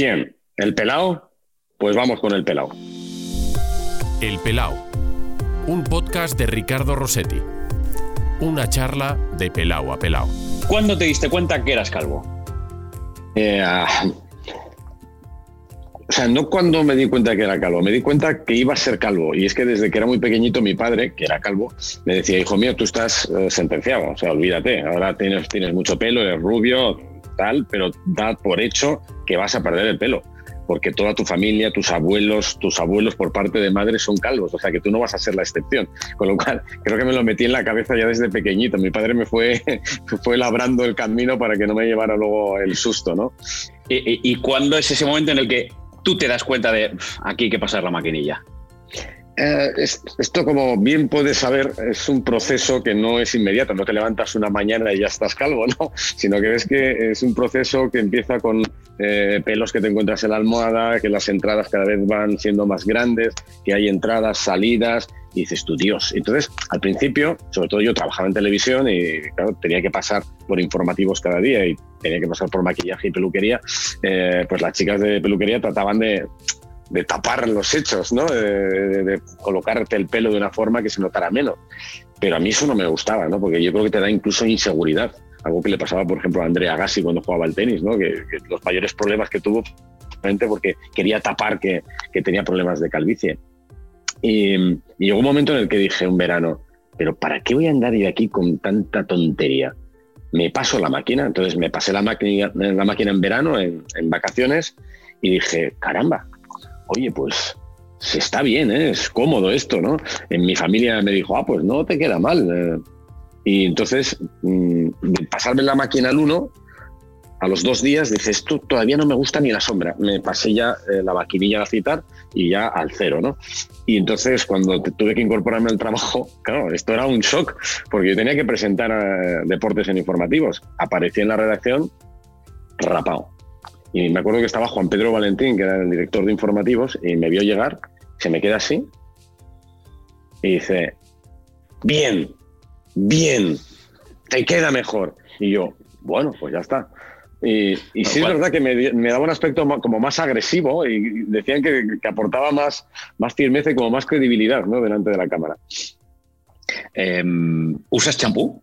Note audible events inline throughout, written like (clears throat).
¿Quién? ¿El pelao? Pues vamos con el pelao. El Pelao, un podcast de Ricardo Rossetti. Una charla de pelao a pelao. ¿Cuándo te diste cuenta que eras calvo? Eh, ah, o sea, no cuando me di cuenta que era calvo, me di cuenta que iba a ser calvo. Y es que desde que era muy pequeñito, mi padre, que era calvo, me decía, hijo mío, tú estás eh, sentenciado. O sea, olvídate, ahora tienes, tienes mucho pelo, eres rubio, tal, pero da por hecho que vas a perder el pelo porque toda tu familia, tus abuelos, tus abuelos por parte de madre son calvos, o sea que tú no vas a ser la excepción. Con lo cual, creo que me lo metí en la cabeza ya desde pequeñito. Mi padre me fue, (laughs) fue labrando el camino para que no me llevara luego el susto, ¿no? ¿Y, y, cuándo es ese momento en el que tú te das cuenta de aquí hay que pasar la maquinilla? Eh, esto, como bien puedes saber, es un proceso que no es inmediato. No te levantas una mañana y ya estás calvo, ¿no? (laughs) Sino que ves que es un proceso que empieza con eh, pelos que te encuentras en la almohada, que las entradas cada vez van siendo más grandes, que hay entradas, salidas, y dices tú, Dios. Entonces, al principio, sobre todo yo trabajaba en televisión y claro, tenía que pasar por informativos cada día y tenía que pasar por maquillaje y peluquería, eh, pues las chicas de peluquería trataban de de tapar los hechos, ¿no? De, colocarte el pelo de una forma que se notara menos. Pero a mí eso no me gustaba, ¿no? Porque yo creo que te da incluso inseguridad. Algo que le pasaba, por ejemplo, a Andrea Gassi cuando jugaba al tenis, ¿no? Que, los mayores problemas que tuvo, porque quería tapar que, tenía problemas de calvicie. Y, llegó un momento en el que dije un verano, pero ¿para qué voy a andar de aquí con tanta tontería? Me paso la máquina, entonces me pasé la máquina, la máquina en verano, en vacaciones, y dije, caramba, oye, pues se está bien, ¿eh? es cómodo esto, ¿no? En mi familia me dijo, ah, pues no te queda mal. Eh". Y entonces, mm, pasarme la máquina al 1, a los dos días dije, esto todavía no me gusta ni la sombra. Me pasé ya eh, la maquinilla a citar y ya al cero, ¿no? Y entonces, cuando tuve que incorporarme al trabajo, (laughs) claro, esto era un shock, porque yo tenía que presentar deportes en informativos. Aparecí en la redacción rapado y me acuerdo que estaba Juan Pedro Valentín, que era el director de informativos, y me vio llegar, se me queda así, y dice, bien, bien, te queda mejor. Y yo, bueno, pues ya está. Y, y sí es verdad que me, me, daba un aspecto como más agresivo y decían que, que, aportaba más, más firmeza y como más credibilidad ¿no? delante de la cámara. Eh, ¿Usas champú?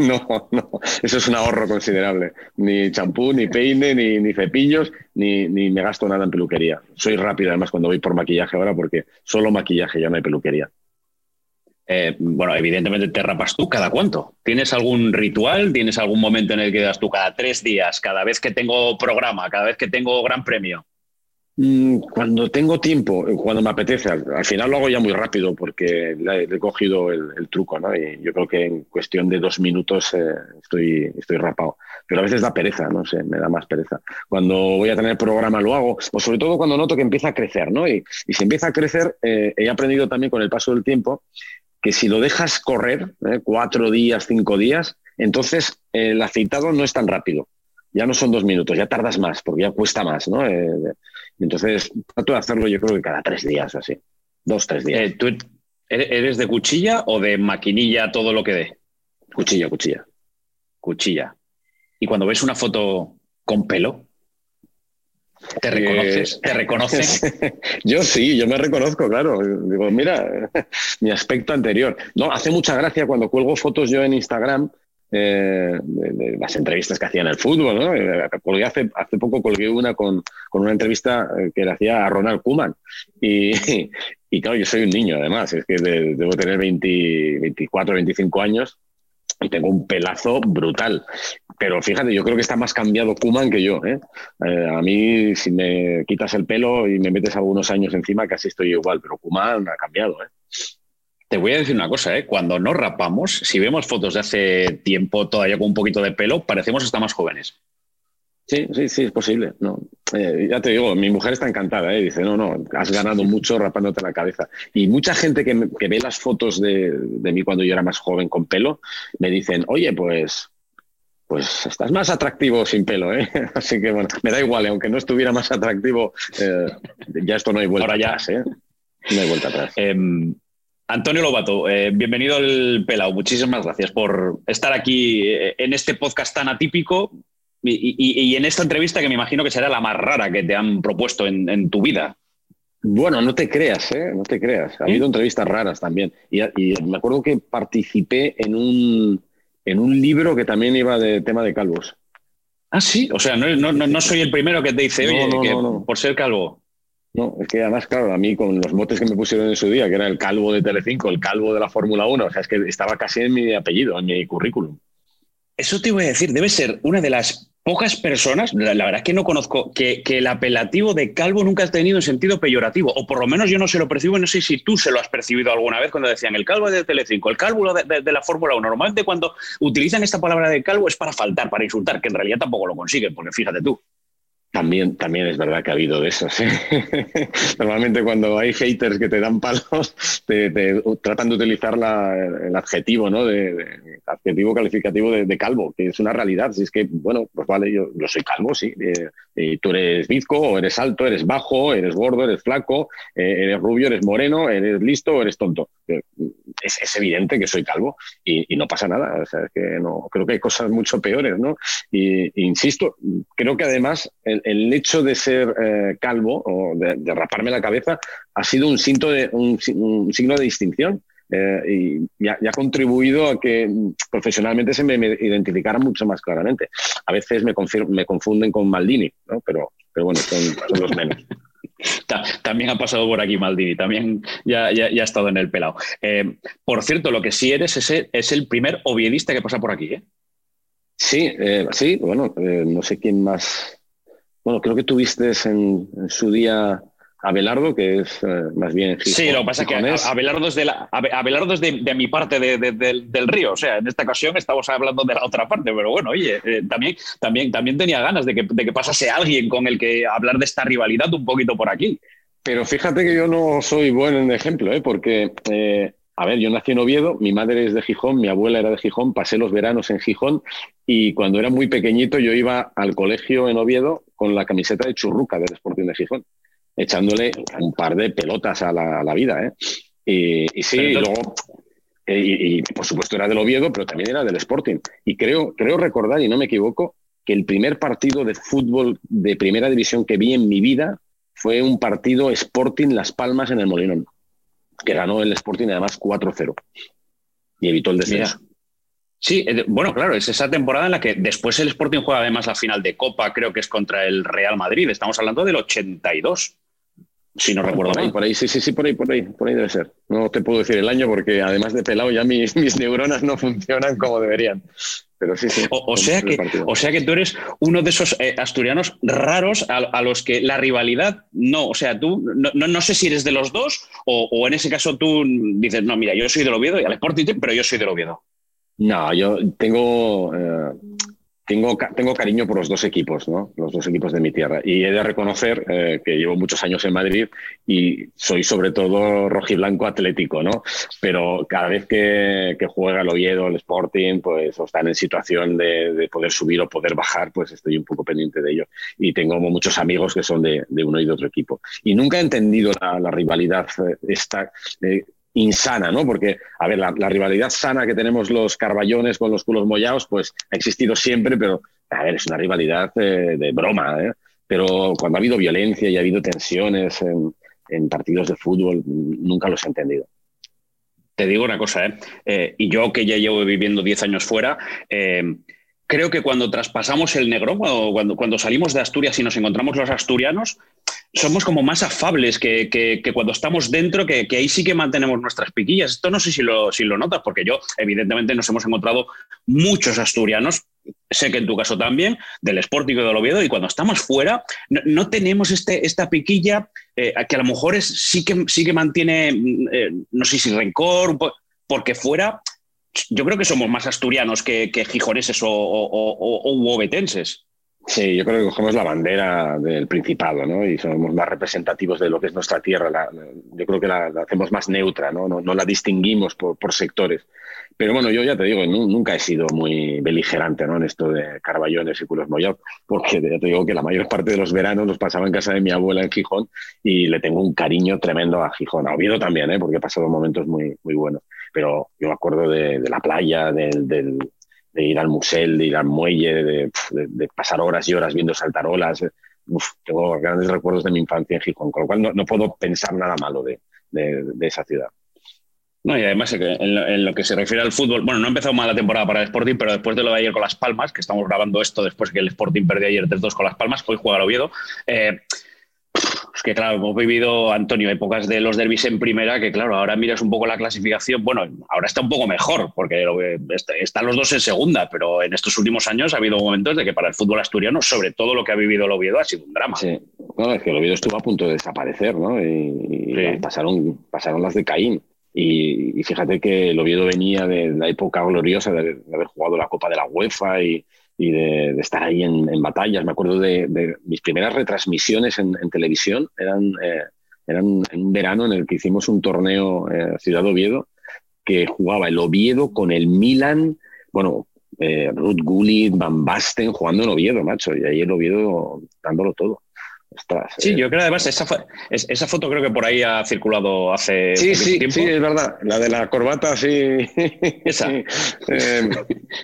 (laughs) No, no, eso es un ahorro considerable. Ni champú, ni peine, ni, ni cepillos, ni, ni, me gasto nada en peluquería. Soy rápido además cuando voy por maquillaje ahora porque solo maquillaje, ya no hay peluquería. Eh, bueno, evidentemente te rapas tú cada cuánto. ¿Tienes algún ritual? ¿Tienes algún momento en el que das tú cada tres días, cada vez que tengo programa, cada vez que tengo gran premio? Mm, cuando tengo tiempo, cuando me apetece, al, final lo hago ya muy rápido porque he cogido el, truco, ¿no? Y yo creo que en cuestión de dos minutos eh, estoy, estoy rapado. Pero a veces da pereza, no sé, me da más pereza. Cuando voy a tener programa lo hago, o sobre todo cuando noto que empieza a crecer, ¿no? Y, si empieza a crecer, eh, he aprendido también con el paso del tiempo que si lo dejas correr, ¿eh? cuatro días, cinco días, entonces el aceitado no es tan rápido ya no son dos minutos, ya tardas más, porque ya cuesta más, ¿no? Eh, entonces, trato de hacerlo yo creo que cada tres días, así. Dos, tres días. Eh, ¿Tú eres de cuchilla o de maquinilla todo lo que dé? Cuchilla, cuchilla. Cuchilla. Y cuando ves una foto con pelo, ¿te reconoces? Eh, ¿Te reconoces? (laughs) yo sí, yo me reconozco, claro. Digo, mira, (laughs) mi aspecto anterior. No, hace mucha gracia cuando cuelgo fotos yo en Instagram eh, de, de, las entrevistas que hacía en el fútbol. ¿no? Colgué hace, hace poco colgué una con, con una entrevista eh, que le hacía a Ronald Koeman. Y, (laughs) y, claro, yo soy un niño además, es que de, debo tener 20, 24, 25 años y tengo un pelazo brutal. Pero fíjate, yo creo que está más cambiado Kuman que yo. ¿eh? Eh, a mí, si me quitas el pelo y me metes algunos años encima, casi estoy igual, pero Kuman ha cambiado. ¿eh? Te voy a decir una cosa, ¿eh? cuando nos rapamos, si vemos fotos de hace tiempo todavía con un poquito de pelo, parecemos hasta más jóvenes. Sí, sí, sí, es posible. No. Eh, ya te digo, mi mujer está encantada, ¿eh? dice, no, no, has ganado mucho rapándote la cabeza. Y mucha gente que, me, que ve las fotos de, de, mí cuando yo era más joven con pelo, me dicen, oye, pues, pues estás más atractivo sin pelo, ¿eh? (laughs) Así que bueno, me da igual, ¿eh? aunque no estuviera más atractivo, eh, ya esto no hay vuelta Ahora ya. atrás, ¿eh? No hay vuelta atrás. Antonio Lobato, eh, bienvenido al Pelao. Muchísimas gracias por estar aquí eh, en este podcast tan atípico. y, en esta entrevista que me imagino que será la más rara que te han propuesto en, tu vida. Bueno, no te creas, ¿eh? No te creas. Ha habido entrevistas raras también. Y, me acuerdo que participé en un, en un libro que también iba de tema de calvos. Ah, sí. O sea, no, soy el primero que te dice, oye, que por ser calvo. No, es que además, claro, a mí con los motes que me pusieron en su día, que era el calvo de Telecinco, el calvo de la Fórmula 1, o sea, es que estaba casi en mi apellido, en mi currículum. Eso te voy a decir, debe ser una de las pocas personas, la, verdad es que no conozco, que, el apelativo de calvo nunca ha tenido en sentido peyorativo, o por lo menos yo no se lo percibo, no sé si tú se lo has percibido alguna vez cuando decían el calvo de Telecinco, el calvo de, de la Fórmula 1. Normalmente cuando utilizan esta palabra de calvo es para faltar, para insultar, que en realidad tampoco lo consiguen, porque fíjate tú. También, también es verdad que ha habido de eso. (laughs) Normalmente cuando hay haters que te dan palos, te, tratan de utilizar el adjetivo, ¿no? De, adjetivo calificativo de, calvo, que es una realidad. Si es que, bueno, pues vale, yo, yo soy calvo, sí. Eh, tú eres bizco, o eres alto, eres bajo, eres gordo, eres flaco, eh, eres rubio, eres moreno, eres listo o eres tonto. Eh, es, evidente que soy calvo y, no pasa nada. O sea, es que no, creo que hay cosas mucho peores, ¿no? Y, insisto, creo que además el, hecho de ser eh, calvo o de, raparme la cabeza ha sido un, de, un, signo de distinción. Eh, y, ha, contribuido a que profesionalmente se me, identificara mucho más claramente. A veces me, me confunden con Maldini, ¿no? pero, pero bueno, son, los menos. (laughs) También ha pasado por aquí Maldini, también ya, ya, ha estado en el pelado. Eh, por cierto, lo que sí eres ese es el primer oviedista que pasa por aquí, ¿eh? Sí, sí, bueno, no sé quién más bueno, creo que tuviste en, su día Abelardo, que es eh, más bien. sí, lo que pasa es que Abelardo es, de, la, Abelardo es de, mi parte del, río. O sea, en esta ocasión estamos hablando de la otra parte, pero bueno, oye, eh, también, también, también tenía ganas de que, de que pasase alguien con el que hablar de esta rivalidad un poquito por aquí. Pero fíjate que yo no soy buen ejemplo, ¿eh? porque eh, a ver, yo nací en Oviedo, mi madre es de Gijón, mi abuela era de Gijón, pasé los veranos en Gijón y cuando era muy pequeñito yo iba al colegio en Oviedo con la camiseta de churruca del Sporting de Gijón, echándole un par de pelotas a la, vida. ¿eh? Y, sí, y luego, y, por supuesto era del Oviedo, pero también era del Sporting. Y creo, creo recordar, y no me equivoco, que el primer partido de fútbol de primera división que vi en mi vida fue un partido Sporting Las Palmas en el Molinón que ganó el Sporting además 4-0 y evitó el descenso. Sí, eh, bueno, claro, es esa temporada en la que después el Sporting juega además la final de Copa, creo que es contra el Real Madrid. Estamos hablando del 82, si no recuerdo mal. Por ahí, sí, sí, sí, por ahí, por ahí, por ahí debe ser. No te puedo decir el año porque además de pelado ya mis, (laughs) mis neuronas no funcionan como deberían. Pero sí, sí. O, sea que, o sea que tú eres uno de esos eh, asturianos raros a, los que la rivalidad no. O sea, tú no, no, sé si eres de los dos o, en ese caso tú dices, no, mira, yo soy del Oviedo y al Sporting, pero yo soy del Oviedo. No, yo tengo. Eh, tengo, tengo cariño por los dos equipos, ¿no? los dos equipos de mi tierra. Y he de reconocer eh, que llevo muchos años en Madrid y soy sobre todo rojiblanco atlético, ¿no? Pero cada vez que, juega el Oviedo, el Sporting, pues o están en situación de, poder subir o poder bajar, pues estoy un poco pendiente de ello. Y tengo muchos amigos que son de, uno y de otro equipo. Y nunca he entendido la, rivalidad eh, esta. Eh, insana, ¿no? Porque, a ver, la, rivalidad sana que tenemos los carballones con los culos mollados, pues ha existido siempre, pero, a ver, es una rivalidad eh, de broma, ¿eh? Pero cuando ha habido violencia y ha habido tensiones en, partidos de fútbol, nunca los he entendido. Te digo una cosa, ¿eh? eh y yo que ya llevo viviendo 10 años fuera, creo que cuando traspasamos el negro, cuando, cuando, salimos de Asturias y nos encontramos los asturianos, somos como más afables que, cuando estamos dentro, que, ahí sí que mantenemos nuestras piquillas. Esto no sé si lo, si lo notas, porque yo, evidentemente, nos hemos encontrado muchos asturianos, sé que en tu caso también, del Sporting y del Oviedo, y cuando estamos fuera, no, tenemos este, esta piquilla eh, que a lo mejor es, sí, que, sí que mantiene, mm, eh, no sé si rencor, porque fuera yo creo que somos más asturianos que, que gijoneses o, o, o, obetenses. Sí, yo creo que cogemos la bandera del Principado, ¿no? Y somos más representativos de lo que es nuestra tierra. yo creo que la, hacemos más neutra, ¿no? No, la distinguimos por, sectores. Pero bueno, yo ya te digo, nunca he sido muy beligerante, ¿no? En esto de carballones y culos mollados, porque ya te digo que la mayor parte de los veranos los pasaba en casa de mi abuela en Gijón y le tengo un cariño tremendo a Gijón. A Oviedo también, ¿eh? Porque he pasado momentos muy, muy buenos. Pero yo me acuerdo de, la playa, del ir al musel, de ir al muelle, de, pasar horas y horas viendo saltarolas. tengo grandes recuerdos de mi infancia en Gijón, con lo cual no, puedo pensar nada malo de, esa ciudad. No, y además en lo, que se refiere al fútbol, bueno, no ha empezado mal la temporada para el Sporting, pero después de lo de ayer con Las Palmas, que estamos grabando esto después que el Sporting perdió ayer 3-2 con Las Palmas, hoy juega el Oviedo. Eh, es que claro, hemos vivido, Antonio, épocas de los derbis en primera, que claro, ahora miras un poco la clasificación, bueno, ahora está un poco mejor, porque están los dos en segunda, pero en estos últimos años ha habido momentos de que para el fútbol asturiano, sobre todo lo que ha vivido el Oviedo, ha sido un drama. Sí, bueno, es que el Oviedo estuvo a punto de desaparecer, ¿no? Y, pasaron, pasaron las de Caín. Y, fíjate que el Oviedo venía de la época gloriosa de, de haber jugado la Copa de la UEFA y, y de, estar ahí en, batallas. Me acuerdo de, mis primeras retransmisiones en, televisión, eran, eh, eran en un verano en el que hicimos un torneo eh, Ciudad Oviedo, que jugaba el Oviedo con el Milan, bueno, eh, Ruth Gullit, Van Basten jugando en Oviedo, macho, y ahí el Oviedo dándolo todo sí, eh. yo creo además esa, esa foto creo que por ahí ha circulado hace sí, sí, tiempo. Sí, es verdad. La de la corbata, sí. Esa. (laughs) Eh,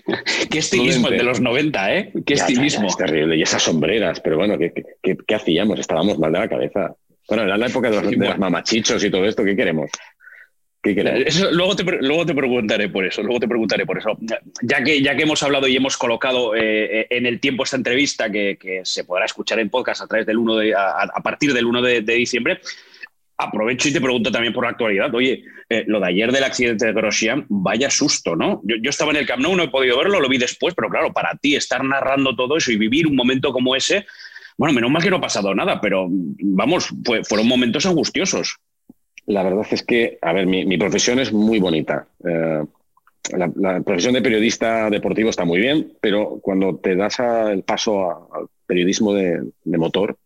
(laughs) Qué estilismo el de los 90, ¿eh? Qué estilismo. es terrible. Y esas sombreras, pero bueno, ¿qué, qué, hacíamos? Estábamos mal de la cabeza. Bueno, era la época de los, de los mamachichos y todo esto, ¿qué queremos? Luego, te, luego te preguntaré por eso, luego te preguntaré por eso. Ya que, ya que hemos hablado y hemos colocado eh, en el tiempo esta entrevista que, se podrá escuchar en podcast a, través del 1 de, a, partir del 1 de, diciembre, aprovecho y te pregunto también por la actualidad. Oye, eh, lo de ayer del accidente de Grosjean, vaya susto, ¿no? Yo, estaba en el Camp Nou, no he podido verlo, lo vi después, pero claro, para ti estar narrando todo eso y vivir un momento como ese, bueno, menos mal que no ha pasado nada, pero vamos, fueron momentos angustiosos. La verdad es que, a ver, mi, profesión es muy bonita. Eh, la, profesión de periodista deportivo está muy bien, pero cuando te das el paso al periodismo de, motor,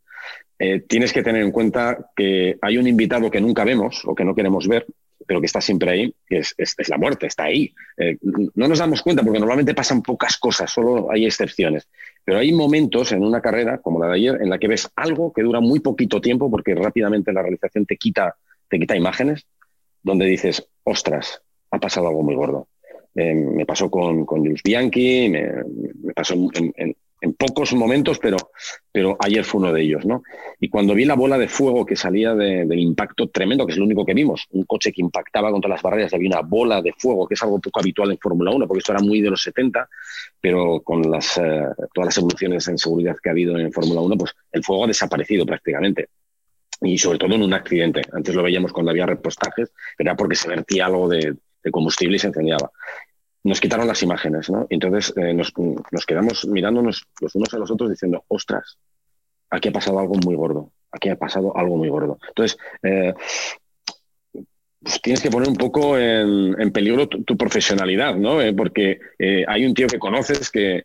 eh, tienes que tener en cuenta que hay un invitado que nunca vemos o que no queremos ver, pero que está siempre ahí, que es, la muerte, está ahí. Eh, no nos damos cuenta porque normalmente pasan pocas cosas, solo hay excepciones. Pero hay momentos en una carrera, como la de ayer, en la que ves algo que dura muy poquito tiempo porque rápidamente la realización te quita te quita imágenes donde dices, ostras, ha pasado algo muy gordo. Eh, me pasó con, con Jules Bianchi, me, pasó en, pocos momentos, pero, pero ayer fue uno de ellos. ¿no? Y cuando vi la bola de fuego que salía del impacto tremendo, que es lo único que vimos, un coche que impactaba contra las barreras había una bola de fuego, que es algo poco habitual en Fórmula 1, porque esto era muy de los 70, pero con las, eh, todas las evoluciones en seguridad que ha habido en Fórmula 1, pues el fuego ha desaparecido prácticamente y sobre todo en un accidente. Antes lo veíamos cuando había repostajes, era porque se vertía algo de, combustible y se incendiaba. Nos quitaron las imágenes, ¿no? entonces eh, nos, quedamos mirándonos los unos a los otros diciendo, ostras, aquí ha pasado algo muy gordo, aquí ha pasado algo muy gordo. Entonces, eh, pues tienes que poner un poco en, peligro tu, profesionalidad, ¿no? Eh, porque hay un tío que conoces que,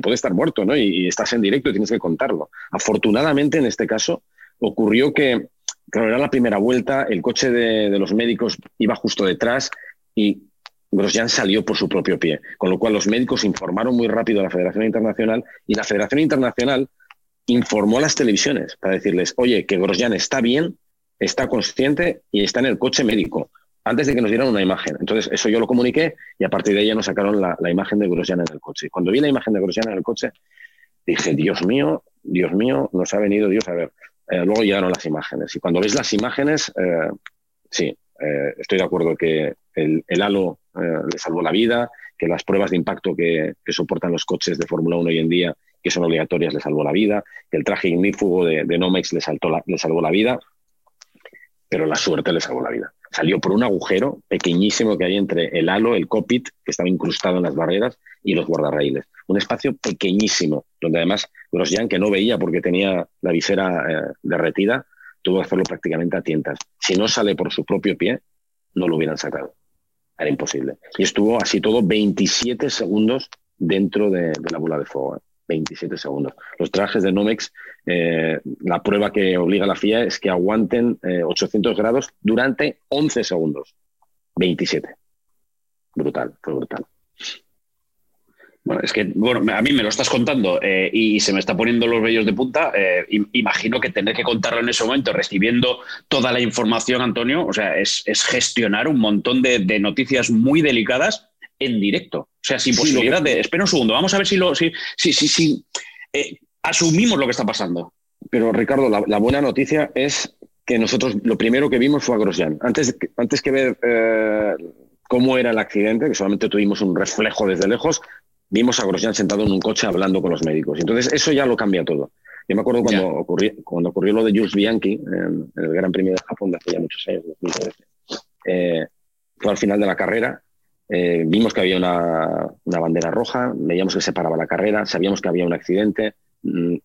puede estar muerto, ¿no? Y, y, estás en directo y tienes que contarlo. Afortunadamente, en este caso, ocurrió que, claro, era la primera vuelta, el coche de, los médicos iba justo detrás y Grosjean salió por su propio pie, con lo cual los médicos informaron muy rápido a la Federación Internacional y la Federación Internacional informó a las televisiones para decirles, oye, que Grosjean está bien, está consciente y está en el coche médico, antes de que nos dieran una imagen. Entonces, eso yo lo comuniqué y a partir de ella nos sacaron la, imagen de Grosjean en el coche. Cuando vi la imagen de Grosjean en el coche, dije, Dios mío, Dios mío, nos ha venido Dios a ver. Eh, luego llegaron las imágenes. Y cuando ves las imágenes, eh, sí, eh, estoy de acuerdo que el, halo le salvó la vida, que las pruebas de impacto que, soportan los coches de Fórmula 1 hoy en día, que son obligatorias, le salvó la vida, que el traje ignífugo de, Nomex le, saltó le salvó la vida, pero la suerte le salvó la vida. Salió por un agujero pequeñísimo que hay entre el halo, el cockpit, que estaba incrustado en las barreras, y los guardarraíles. Un espacio pequeñísimo, donde además Grosjean, que no veía porque tenía la visera eh, derretida, tuvo que hacerlo prácticamente a tientas. Si no sale por su propio pie, no lo hubieran sacado. Era imposible. Y estuvo así todo 27 segundos dentro de, la bola de fuego. 27 ¿eh? segundos. Los trajes de Nomex, eh, la prueba que obliga a la FIA es que aguanten 800 grados durante 11 segundos. 27. Brutal, fue brutal. Bueno, es que, bueno, a mí me lo estás contando eh, y se me está poniendo los vellos de punta. Eh, imagino que tener que contarlo en ese momento, recibiendo toda la información, Antonio, o sea, es, gestionar un montón de, noticias muy delicadas en directo. O sea, sin posibilidad de. Espera un segundo, vamos a ver si lo. Si, si, si, eh, asumimos lo que está pasando. Pero Ricardo, la, buena noticia es que nosotros lo primero que vimos fue a Grosjean. Antes, antes que ver eh, cómo era el accidente, que solamente tuvimos un reflejo desde lejos, vimos a Grosjean sentado en un coche hablando con los médicos. Entonces, eso ya lo cambia todo. Yo me acuerdo cuando, ocurrió, cuando ocurrió lo de Jules Bianchi en, el Gran Premio de Japón de hace ya muchos años, 2013. Eh, fue al final de la carrera. Eh, vimos que había una, una, bandera roja, veíamos que se paraba la carrera, sabíamos que había un accidente. Mm,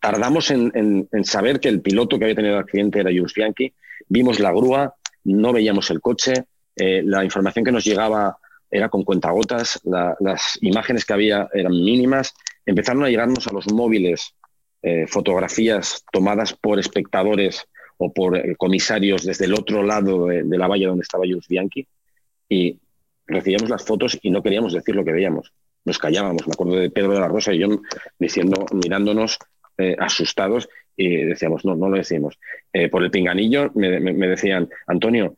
tardamos en, saber que el piloto que había tenido el accidente era Jules Bianchi. Vimos la grúa, no veíamos el coche. Eh, la información que nos llegaba era con cuentagotas, las imágenes que había eran mínimas. Empezaron a llegarnos a los móviles eh, fotografías tomadas por espectadores o por eh, comisarios desde el otro lado de, la valla donde estaba Jules Bianchi y recibíamos las fotos y no queríamos decir lo que veíamos. Nos callábamos. Me acuerdo de Pedro de la Rosa y yo diciendo, mirándonos eh, asustados y decíamos, no, no lo decimos. por el pinganillo me, decían, Antonio,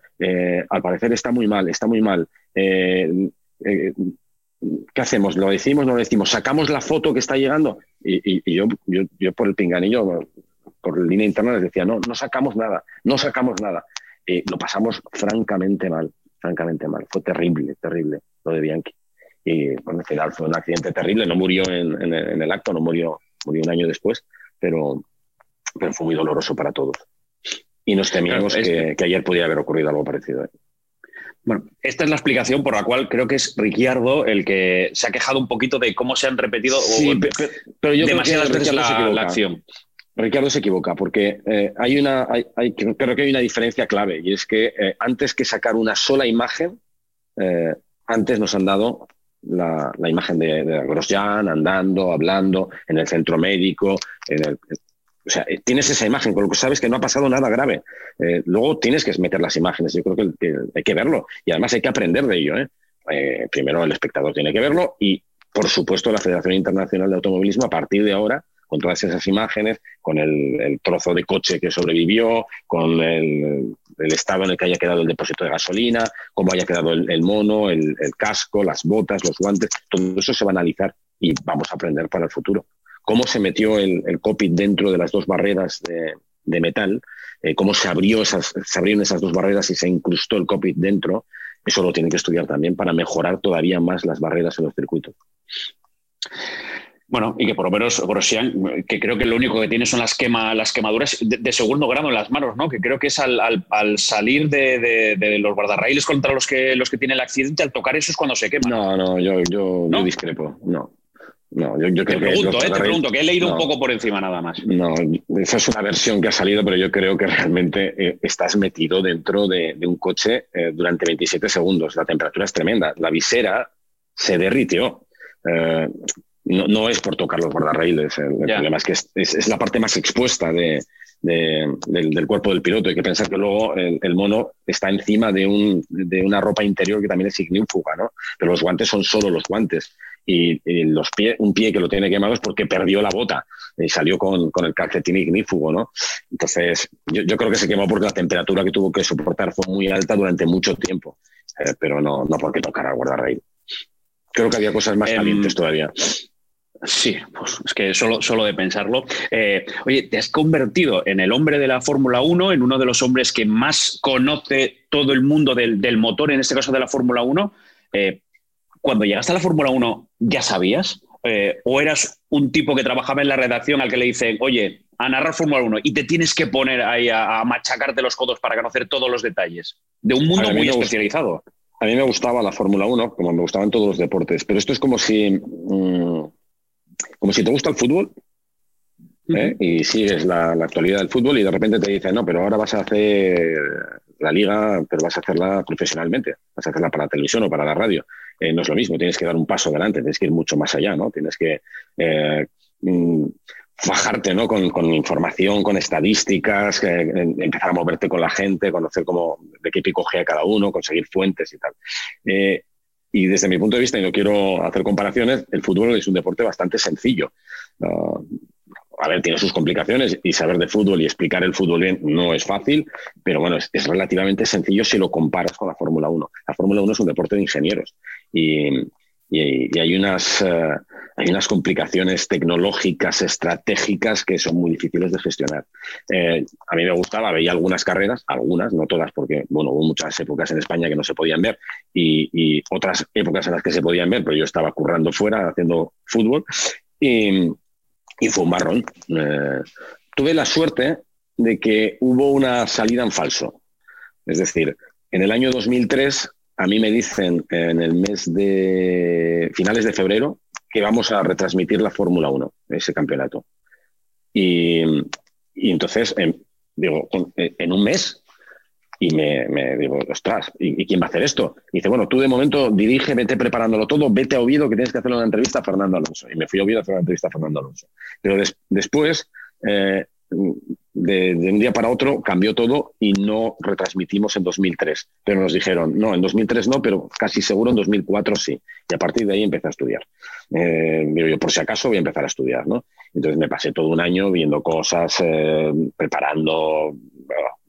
al parecer está muy mal, está muy mal. ¿qué hacemos? ¿Lo decimos? ¿No lo decimos? ¿Sacamos la foto que está llegando? Y, yo, yo, por el pinganillo, por línea interna, les decía, no, no sacamos nada, no sacamos nada. Lo pasamos francamente mal, francamente mal. Fue terrible, terrible lo de Bianchi. Y bueno, al final fue un accidente terrible, no murió en, el acto, no murió, murió un año después, pero, pero fue muy doloroso para todos. Y nos temíamos que, que, ayer pudiera haber ocurrido algo parecido. ¿eh? Bueno, esta es la explicación por la cual creo que es Ricciardo el que se ha quejado un poquito de cómo se han repetido pero, yo demasiadas veces la, acción. Ricciardo se equivoca porque eh, hay una, hay, creo que hay una diferencia clave y es que eh, antes que sacar una sola imagen, eh, antes nos han dado la, imagen de, Grosjean andando, hablando en el centro médico, o sea, tienes esa imagen, con lo que sabes que no ha pasado nada grave. Luego tienes que meter las imágenes, yo creo que, hay que verlo y además hay que aprender de ello. primero el espectador tiene que verlo y, por supuesto, la Federación Internacional de Automovilismo a partir de ahora con todas esas imágenes, con el, trozo de coche que sobrevivió, con el, estado en el que haya quedado el depósito de gasolina, cómo haya quedado el, mono, el, casco, las botas, los guantes, todo eso se va a analizar y vamos a aprender para el futuro cómo se metió el, cockpit dentro de las dos barreras de, metal, eh, cómo se, abrió esas, se abrieron esas dos barreras y se incrustó el cockpit dentro, eso lo tienen que estudiar también para mejorar todavía más las barreras en los circuitos. Bueno, y que por lo menos Grosjean, que creo que lo único que tiene son las, quema, las quemaduras de, segundo grado en las manos, ¿no? Que creo que es al, salir de, los guardarraíles contra los que, los que tiene el accidente, al tocar eso es cuando se quema. No, no, yo, yo, yo discrepo. No, no, yo, te pregunto, eh, te pregunto, que he leído un poco por encima nada más. No, esa es una versión que ha salido, pero yo creo que realmente eh, estás metido dentro de, un coche eh, durante 27 segundos. La temperatura es tremenda. La visera se derritió. No, es por tocar los guardarraíles. El, problema es que es, la parte más expuesta de, del, cuerpo del piloto. Hay que pensar que luego el, mono está encima de, un, de, una ropa interior que también es ignífuga, ¿no? Pero los guantes son solo los guantes y, los pies, un pie que lo tiene quemado es porque perdió la bota y salió con, con el calcetín ignífugo, ¿no? Entonces, yo, yo, creo que se quemó porque la temperatura que tuvo que soportar fue muy alta durante mucho tiempo, eh, pero no, no porque tocara guardarraíl. Creo que había cosas más em, calientes todavía. Sí, pues es que solo, solo de pensarlo. Eh, oye, te has convertido en el hombre de la Fórmula 1, en uno de los hombres que más conoce todo el mundo del, del motor, en este caso de la Fórmula 1. Eh, cuando llegaste a la Fórmula 1, ¿ya sabías? Eh, ¿O eras un tipo que trabajaba en la redacción al que le dicen, oye, a narrar Fórmula 1 y te tienes que poner ahí a, machacarte los codos para conocer todos los detalles? De un mundo muy especializado. A mí me gustaba la Fórmula 1, como me gustaban todos los deportes, pero esto es como si, mm, como si te gusta el fútbol ¿eh? y sigues la, la, actualidad del fútbol y de repente te dicen, no, pero ahora vas a hacer la liga, pero vas a hacerla profesionalmente, vas a hacerla para la televisión o para la radio. Eh, no es lo mismo, tienes que dar un paso adelante, tienes que ir mucho más allá, ¿no? Tienes que eh, mm, fajarte ¿no? Con, información, con estadísticas, empezar a moverte con la gente, conocer cómo, de qué pico a cada uno, conseguir fuentes y tal. Eh, y desde mi punto de vista, y no quiero hacer comparaciones, el fútbol es un deporte bastante sencillo. A ver, tiene sus complicaciones y saber de fútbol y explicar el fútbol bien no es fácil, pero bueno, es, relativamente sencillo si lo comparas con la Fórmula 1. La Fórmula 1 es un deporte de ingenieros y, hay unas... Eh, hay unas complicaciones tecnológicas, estratégicas que son muy difíciles de gestionar. Eh, a mí me gustaba, veía algunas carreras, algunas, no todas, porque bueno, hubo muchas épocas en España que no se podían ver y, otras épocas en las que se podían ver, pero yo estaba currando fuera haciendo fútbol y, fue un marrón. Eh, tuve la suerte de que hubo una salida en falso. Es decir, en el año 2003 a mí me dicen en el mes de finales de febrero que vamos a retransmitir la Fórmula 1, ese campeonato. Y, entonces, digo, en un mes, y me, digo, ostras, ¿y, quién va a hacer esto? Y dice, bueno, tú de momento dirige, vete preparándolo todo, vete a Oviedo que tienes que hacer una entrevista a Fernando Alonso. Y me fui a Oviedo a hacer una entrevista a Fernando Alonso. Pero después, eh, de, un día para otro cambió todo y no retransmitimos en 2003. Pero nos dijeron, no, en 2003 no, pero casi seguro en 2004 sí. Y a partir de ahí empecé a estudiar. Eh, yo, por si acaso voy a empezar a estudiar, ¿no? Entonces me pasé todo un año viendo cosas, eh, preparando,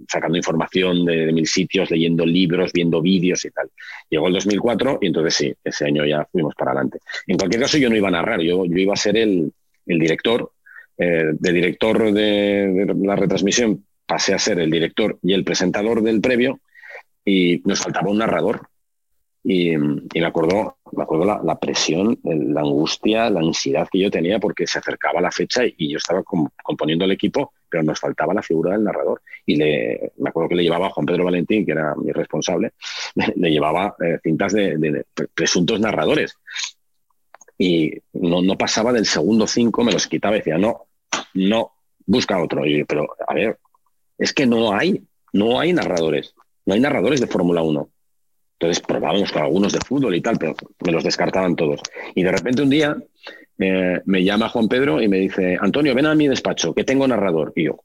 sacando información de, mil sitios, leyendo libros, viendo vídeos y tal. Llegó el 2004 y entonces sí, ese año ya fuimos para adelante. En cualquier caso yo no iba a narrar, yo, yo iba a ser el, el director eh, de director de, la retransmisión pasé a ser el director y el presentador del previo y nos faltaba un narrador. Y, me acuerdo, me acuerdo la, presión, la angustia, la ansiedad que yo tenía porque se acercaba la fecha y, yo estaba componiendo el equipo, pero nos faltaba la figura del narrador. Y le, me acuerdo que le llevaba a Juan Pedro Valentín, que era mi responsable, (laughs) le llevaba eh, cintas de, presuntos narradores. Y no, no pasaba del segundo cinco, me los quitaba y decía, no, no, busca otro. pero, a ver, es que no hay, no hay narradores, no hay narradores de Fórmula 1. Entonces probábamos con algunos de fútbol y tal, pero me los descartaban todos. Y de repente un día eh, me llama Juan Pedro y me dice, Antonio, ven a mi despacho, que tengo narrador. Y yo,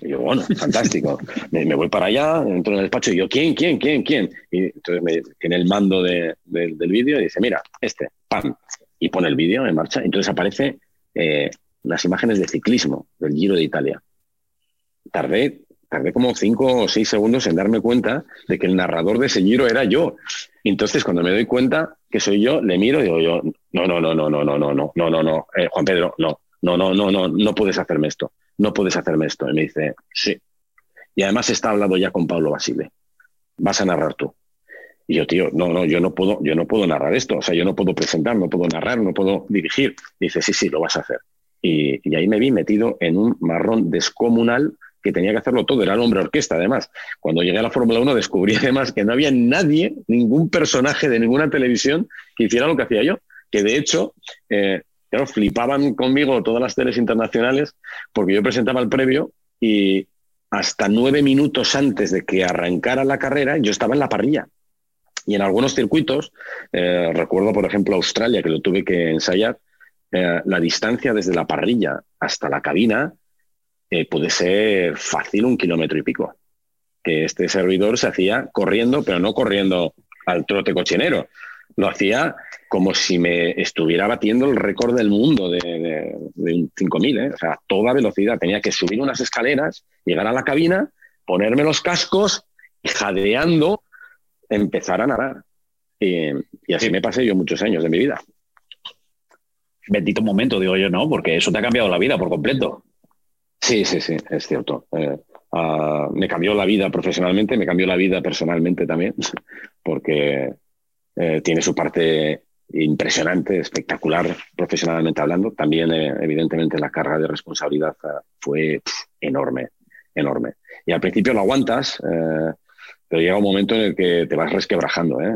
y yo bueno, (laughs) fantástico. me, voy para allá, entro en el despacho y yo, ¿quién, quién, quién, quién? Y entonces me tiene el mando del vídeo y dice, mira, este, pam. Y pone el vídeo en marcha. Entonces aparece eh, las imágenes de ciclismo del Giro de Italia. Tardé, tardé como cinco o seis segundos en darme cuenta de que el narrador de ese Giro era yo. entonces, cuando me doy cuenta que soy yo, le miro y digo yo, no, no, no, no, no, no, no, no, no, no, no, Juan Pedro, no, no, no, no, no, no puedes hacerme esto, no puedes hacerme esto. Y me dice, sí. Y además está hablando ya con Pablo Basile. Vas a narrar tú. Y yo, tío, no, no, yo no puedo, yo no puedo narrar esto. O sea, yo no puedo presentar, no puedo narrar, no puedo dirigir. dice, sí, sí, lo vas a hacer. Y, ahí me vi metido en un marrón descomunal que tenía que hacerlo todo, era el hombre orquesta además. Cuando llegué a la Fórmula 1 descubrí (laughs) además que no había nadie, ningún personaje de ninguna televisión que hiciera lo que hacía yo, que de hecho, eh, flipaban conmigo todas las teles internacionales porque yo presentaba el previo y hasta nueve minutos antes de que arrancara la carrera yo estaba en la parrilla. Y en algunos circuitos, eh, recuerdo por ejemplo Australia, que lo tuve que ensayar, eh, la distancia desde la parrilla hasta la cabina eh, puede ser fácil un kilómetro y pico. Que este servidor se hacía corriendo, pero no corriendo al trote cochinero. Lo hacía como si me estuviera batiendo el récord del mundo de, un 5000, ¿eh? o sea, toda velocidad. Tenía que subir unas escaleras, llegar a la cabina, ponerme los cascos y jadeando empezar a nadar. Y, y así me pasé yo muchos años de mi vida bendito momento, digo yo, ¿no? Porque eso te ha cambiado la vida por completo. Sí, sí, sí, es cierto. Eh, ah, me cambió la vida profesionalmente, me cambió la vida personalmente también, (laughs) porque eh, tiene su parte impresionante, espectacular profesionalmente hablando. También, eh, evidentemente, la carga de responsabilidad fue enorme, enorme. Y al principio lo aguantas, pero llega un momento en el que te vas resquebrajando. ¿eh?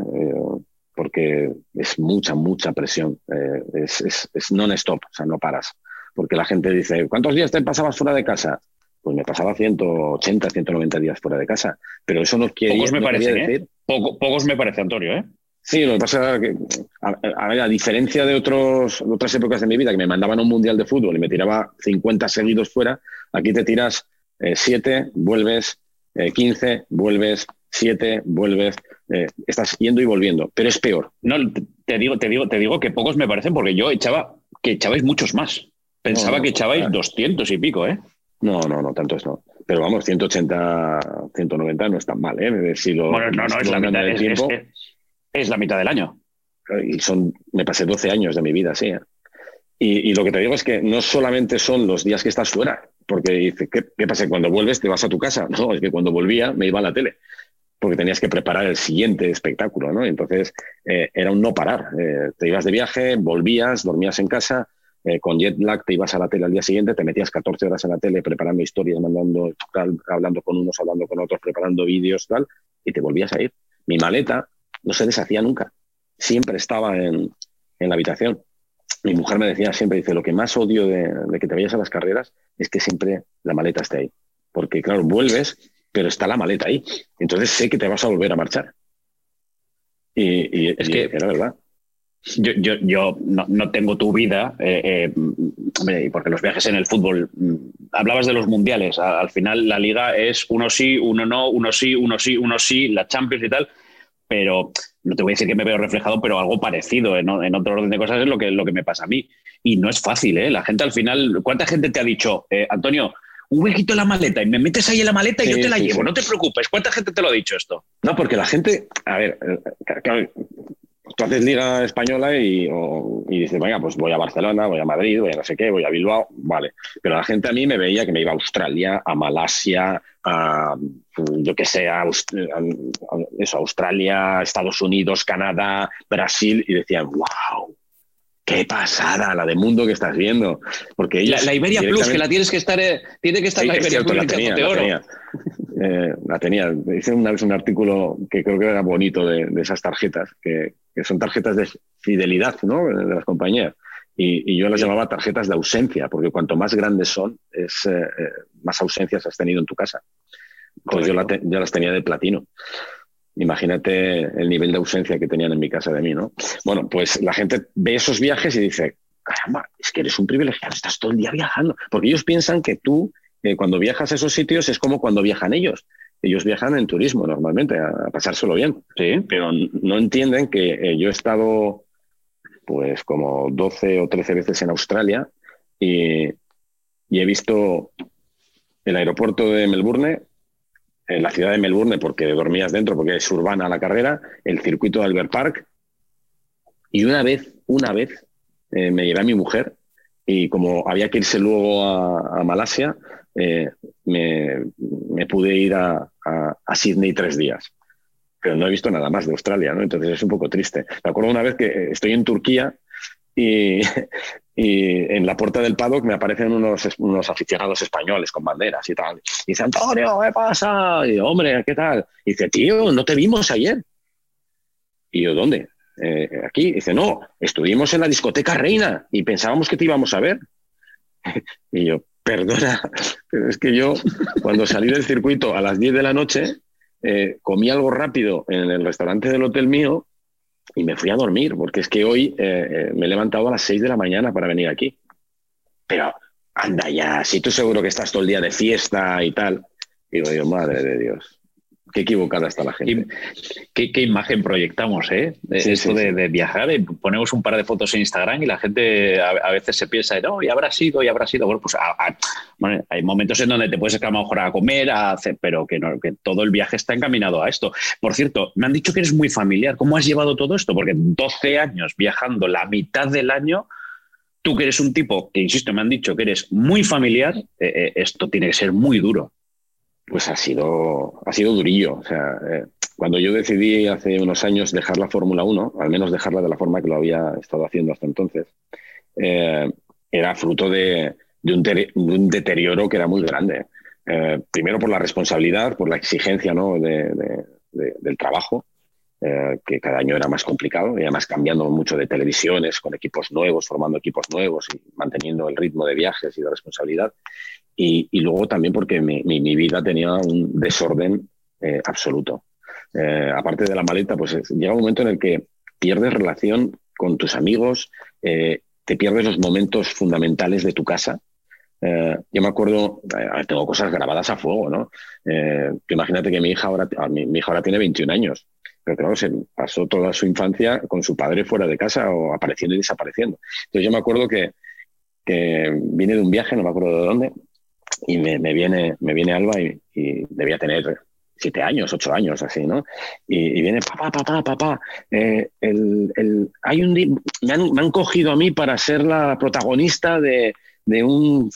Porque es mucha, mucha presión. Eh, es, es, non-stop, o sea, no paras. Porque la gente dice, ¿cuántos días te pasabas fuera de casa? Pues me pasaba 180, 190 días fuera de casa. Pero eso no quiere Pocos me parece, ¿eh? decir... pocos me parece, Antonio, ¿eh? Sí, lo que pasa es que, a, diferencia de, otros, otras épocas de mi vida, que me mandaban a un mundial de fútbol y me tiraba 50 seguidos fuera, aquí te tiras 7, eh, vuelves, 15, vuelves, 7, vuelves. Eh, estás yendo y volviendo, pero es peor. No, te digo, te digo, te digo que pocos me parecen porque yo echaba que echabais muchos más. Pensaba que echabais 200 y pico, ¿eh? No, no, no, tanto es no. Pero vamos, 180, 190 no es tan mal, ¿eh? bueno, no, no, es la mitad. Es, Es la mitad del año. Y son, me pasé 12 años de mi vida, sí. ¿eh? Y, lo que te digo es que no solamente son los días que estás fuera, porque dice, ¿qué, ¿qué, pasa? Cuando vuelves te vas a tu casa. (laughs) No, es que cuando volvía me iba a la tele, porque tenías que preparar el siguiente espectáculo, ¿no? Entonces eh, era un no parar. Eh, te ibas de viaje, volvías, dormías en casa, eh, con jet lag te ibas a la tele al día siguiente, te metías 14 horas en la tele preparando historias, mandando, hablando con unos, hablando con otros, preparando vídeos, tal, y te volvías a ir. Mi maleta no se deshacía nunca, siempre estaba en, en la habitación mi mujer me decía siempre, dice, lo que más odio de, que te vayas a las carreras es que siempre la maleta esté ahí. Porque, claro, vuelves, pero está la maleta ahí. Entonces sé que te vas a volver a marchar. Y, es que era verdad. Yo, yo, yo no, tengo tu vida, eh, eh, porque los viajes en el fútbol, mm, hablabas de los mundiales, al final la liga es uno sí, uno no, uno sí, uno sí, uno sí, la Champions y tal, pero no te voy a decir que me veo reflejado, pero algo parecido en, otro orden de cosas es lo que, lo que me pasa a mí. Y no es fácil, ¿eh? La gente al final, ¿cuánta gente te ha dicho, eh, Antonio, un huequito en la maleta y me metes ahí en la maleta y yo te la llevo, no te preocupes. ¿Cuánta gente te lo ha dicho esto? No, porque la gente, a ver, eh, tú haces liga española y, dices, venga, pues voy a Barcelona, voy a Madrid, voy a no sé qué, voy a Bilbao, vale. Pero la gente a mí me veía que me iba a Australia, a Malasia, a, yo que sé, a, eso, Australia, Estados Unidos, Canadá, Brasil, y decían, wow, qué pasada la de mundo que estás viendo. Porque la, Iberia Plus, que la tienes que estar, eh, tiene que estar la Iberia Plus. La tenía, la tenía. Eh, la tenía. Hice una vez un artículo que creo que era bonito de, esas tarjetas, que, son tarjetas de fidelidad ¿no? de las compañías. Y, yo las llamaba tarjetas de ausencia, porque cuanto más grandes son, es, eh, más ausencias has tenido en tu casa. Pues yo, yo las tenía de platino. Imagínate el nivel de ausencia que tenían en mi casa de mí, ¿no? Bueno, pues la gente ve esos viajes y dice, caramba, es que eres un privilegiado, estás todo el día viajando. Porque ellos piensan que tú, eh, cuando viajas a esos sitios, es como cuando viajan ellos. Ellos viajan en turismo normalmente, a, pasárselo bien. Sí. Pero no entienden que eh, yo he estado pues como 12 o 13 veces en Australia y, y he visto el aeropuerto de Melbourne en la ciudad de Melbourne porque dormías dentro, porque es urbana la carrera, el circuito de Albert Park. Y una vez, una vez, eh, me llevé mi mujer y como había que irse luego a, Malasia, eh, me, pude ir a, a, Sydney tres días. Pero no he visto nada más de Australia, ¿no? Entonces es un poco triste. Me acuerdo una vez que estoy en Turquía y, (laughs) y en la puerta del paddock me aparecen unos, unos aficionados españoles con banderas y tal. Y dice, Antonio, ¿qué pasa? Y yo, hombre, ¿qué tal? Y dice, tío, no te vimos ayer. Y yo, ¿dónde? Eh, aquí. Dice, no, estuvimos en la discoteca Reina y pensábamos que te íbamos a ver. (laughs) y yo, perdona, pero es que yo, cuando salí del circuito a las 10 de la noche, eh, comí algo rápido en el restaurante del hotel mío y me fui a dormir, porque es que hoy eh, eh, me he levantado a las 6 de la mañana para venir aquí. Pero anda ya, si tú seguro que estás todo el día de fiesta y tal. Digo yo, madre de Dios. Qué equivocada está la gente. ¿Qué, imagen proyectamos, eh? Esto de, viajar, y ponemos un par de fotos en Instagram y la gente a, veces se piensa, no, y habrá sido, y habrá sido. Bueno, pues hay momentos en donde te puedes sacar a lo mejor a comer, a hacer, pero que, no, que todo el viaje está encaminado a esto. Por cierto, me han dicho que eres muy familiar. ¿Cómo has llevado todo esto? Porque 12 años viajando la mitad del año, tú que eres un tipo que, insisto, me han dicho que eres muy familiar, eh, eh, esto tiene que ser muy duro pues ha sido, ha sido durillo. O sea, eh, cuando yo decidí hace unos años dejar la Fórmula 1, al menos dejarla de la forma que lo había estado haciendo hasta entonces, eh, era fruto de, un deterioro que era muy grande. Eh, primero por la responsabilidad, por la exigencia ¿no? del trabajo, que cada año era más complicado y además cambiando mucho de televisiones con equipos nuevos, formando equipos nuevos y manteniendo el ritmo de viajes y de responsabilidad. Y, luego también porque mi, vida tenía un desorden eh, absoluto. Eh, aparte de la maleta, pues llega un momento en el que pierdes relación con tus amigos, eh, te pierdes los momentos fundamentales de tu casa. yo me acuerdo, tengo cosas grabadas a fuego, ¿no? imagínate que mi hija, ahora, mi, hija ahora tiene 21 años, pero claro, se pasó toda su infancia con su padre fuera de casa o apareciendo y desapareciendo. Entonces yo me acuerdo que, que vine de un viaje, no me acuerdo de dónde, y me, viene, me viene Alba y, debía tener siete años, ocho años, así, ¿no? Y, viene, papá, papá, papá, eh, el, hay un me han, me han cogido a mí para ser la protagonista de, de, un,